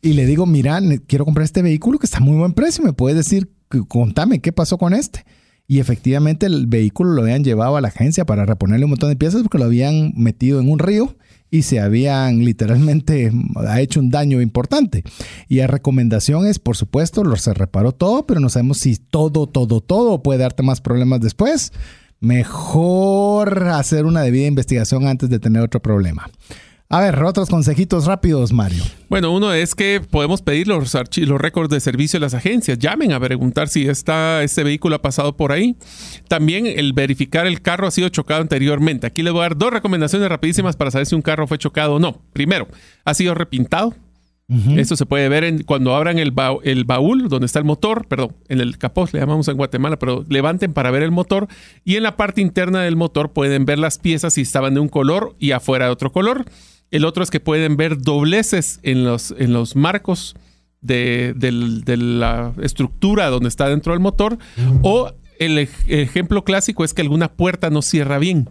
S1: Y le digo, mira, quiero comprar este vehículo que está a muy buen precio, ¿me puedes decir, contame qué pasó con este? Y efectivamente el vehículo lo habían llevado a la agencia para reponerle un montón de piezas porque lo habían metido en un río y se habían literalmente ha hecho un daño importante. Y la recomendación es, por supuesto, lo se reparó todo, pero no sabemos si todo, todo, todo puede darte más problemas después. Mejor hacer una debida investigación antes de tener otro problema. A ver, otros consejitos rápidos, Mario.
S2: Bueno, uno es que podemos pedir los, los récords de servicio de las agencias. Llamen a preguntar si está, este vehículo ha pasado por ahí. También el verificar el carro ha sido chocado anteriormente. Aquí les voy a dar dos recomendaciones rapidísimas para saber si un carro fue chocado o no. Primero, ha sido repintado. Esto se puede ver en, cuando abran el, ba- el baúl donde está el motor, perdón, en el capó le llamamos en Guatemala, pero levanten para ver el motor y en la parte interna del motor pueden ver las piezas si estaban de un color y afuera de otro color. El otro es que pueden ver dobleces en los, en los marcos de, del- de la estructura donde está dentro del motor o el ej- ejemplo clásico es que alguna puerta no cierra bien.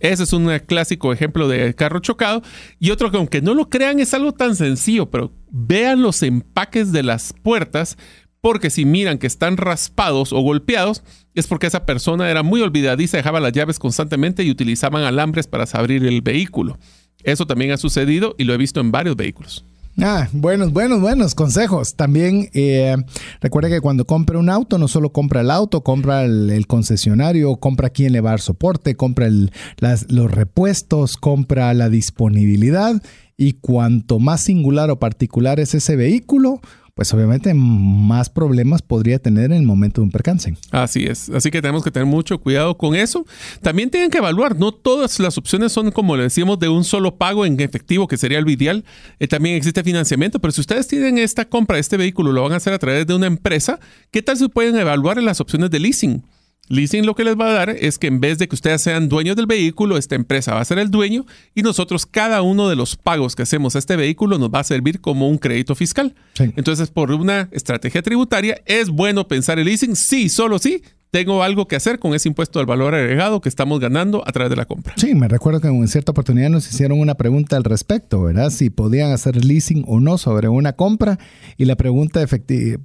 S2: Ese es un clásico ejemplo de carro chocado. Y otro que aunque no lo crean es algo tan sencillo, pero vean los empaques de las puertas, porque si miran que están raspados o golpeados, es porque esa persona era muy olvidadiza, dejaba las llaves constantemente y utilizaban alambres para abrir el vehículo. Eso también ha sucedido y lo he visto en varios vehículos.
S1: Ah, buenos, buenos, buenos consejos. También eh, recuerda que cuando compra un auto, no solo compra el auto, compra el, concesionario, compra quién le va a dar soporte, compra los repuestos, compra la disponibilidad. Y cuanto más singular o particular es ese vehículo, pues obviamente más problemas podría tener en el momento de un percance.
S2: Así es. Así que tenemos que tener mucho cuidado con eso. También tienen que evaluar, no todas las opciones son, como le decimos, de un solo pago en efectivo, que sería lo ideal. Eh, también existe financiamiento, pero si ustedes tienen esta compra de este vehículo, lo van a hacer a través de una empresa, ¿qué tal si pueden evaluar las opciones de leasing? Leasing lo que les va a dar es que en vez de que ustedes sean dueños del vehículo, esta empresa va a ser el dueño y nosotros cada uno de los pagos que hacemos a este vehículo nos va a servir como un crédito fiscal.
S1: Sí.
S2: Entonces, por una estrategia tributaria, es bueno pensar el leasing. Sí, solo sí, tengo algo que hacer con ese impuesto al valor agregado que estamos ganando a través de la compra.
S1: Sí, me recuerdo que en cierta oportunidad nos hicieron una pregunta al respecto, ¿verdad? Si podían hacer leasing o no sobre una compra y la pregunta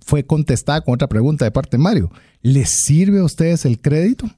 S1: fue contestada con otra pregunta de parte de Mario. ¿Les sirve a ustedes el crédito?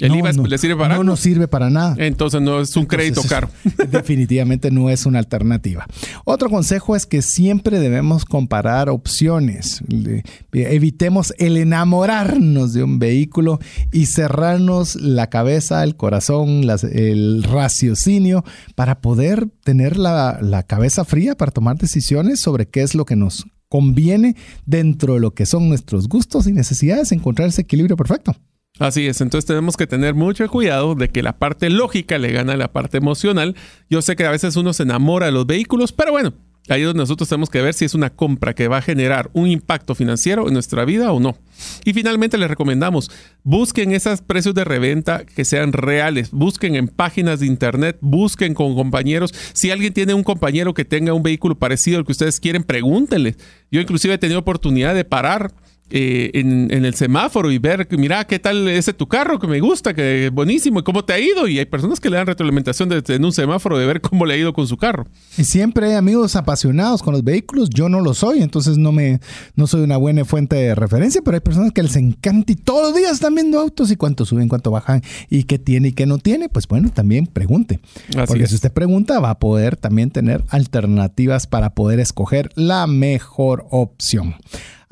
S2: El
S1: No,
S2: IVA
S1: no.
S2: le sirve para
S1: No nos sirve para nada.
S2: Entonces no es un crédito caro.
S1: Definitivamente no es una alternativa. Otro consejo es que siempre debemos comparar opciones. Le- Evitemos el enamorarnos de un vehículo y cerrarnos la cabeza, el corazón, las- el raciocinio para poder tener la, la cabeza fría para tomar decisiones sobre qué es lo que nos conviene dentro de lo que son nuestros gustos y necesidades, encontrar ese equilibrio perfecto.
S2: Así es, entonces tenemos que tener mucho cuidado de que la parte lógica le gana a la parte emocional. Yo sé que a veces uno se enamora de los vehículos, pero bueno, ahí es donde nosotros tenemos que ver si es una compra que va a generar un impacto financiero en nuestra vida o no. Y finalmente les recomendamos, busquen esos precios de reventa que sean reales, busquen en páginas de internet, busquen con compañeros. Si alguien tiene un compañero que tenga un vehículo parecido al que ustedes quieren, pregúntenle. Yo inclusive he tenido oportunidad de parar eh, en, en el semáforo y ver, mira, ¿qué tal ese tu carro que me gusta, que es buenísimo, y cómo te ha ido? Y hay personas que le dan retroalimentación en un semáforo de ver cómo le ha ido con su carro.
S1: Y siempre hay amigos apasionados con los vehículos. Yo no lo soy, entonces no me no soy una buena fuente de referencia, pero hay personas que les encanta y todos los días están viendo autos y cuánto suben, cuánto bajan y qué tiene y qué no tiene. Pues bueno, también pregunte.
S2: Así
S1: Porque
S2: es.
S1: si usted pregunta, va a poder también tener alternativas para poder escoger la mejor opción.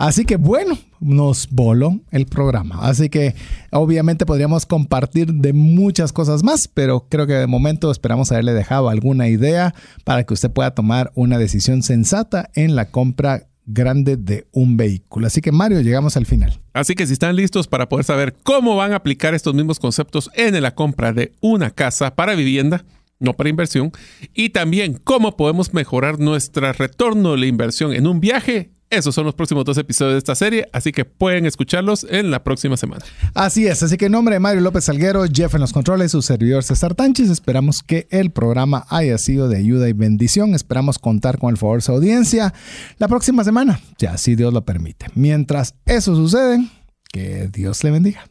S1: Así que bueno, nos voló el programa. Así que obviamente podríamos compartir de muchas cosas más, pero creo que de momento esperamos haberle dejado alguna idea para que usted pueda tomar una decisión sensata en la compra grande de un vehículo. Así que Mario, llegamos al final.
S2: Así que si están listos para poder saber cómo van a aplicar estos mismos conceptos en la compra de una casa para vivienda, no para inversión, y también cómo podemos mejorar nuestro retorno de la inversión en un viaje esos son los próximos dos episodios de esta serie, así que pueden escucharlos en la próxima semana.
S1: Así es, así que en nombre de Mario López Salguero, Jeff en los controles, su servidor César Tánchez, esperamos que el programa haya sido de ayuda y bendición. Esperamos contar con el favor de su audiencia la próxima semana, ya si Dios lo permite. Mientras eso sucede, que Dios le bendiga.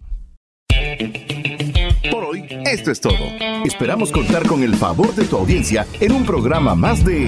S3: Por hoy, esto es todo. Esperamos contar con el favor de tu audiencia en un programa más de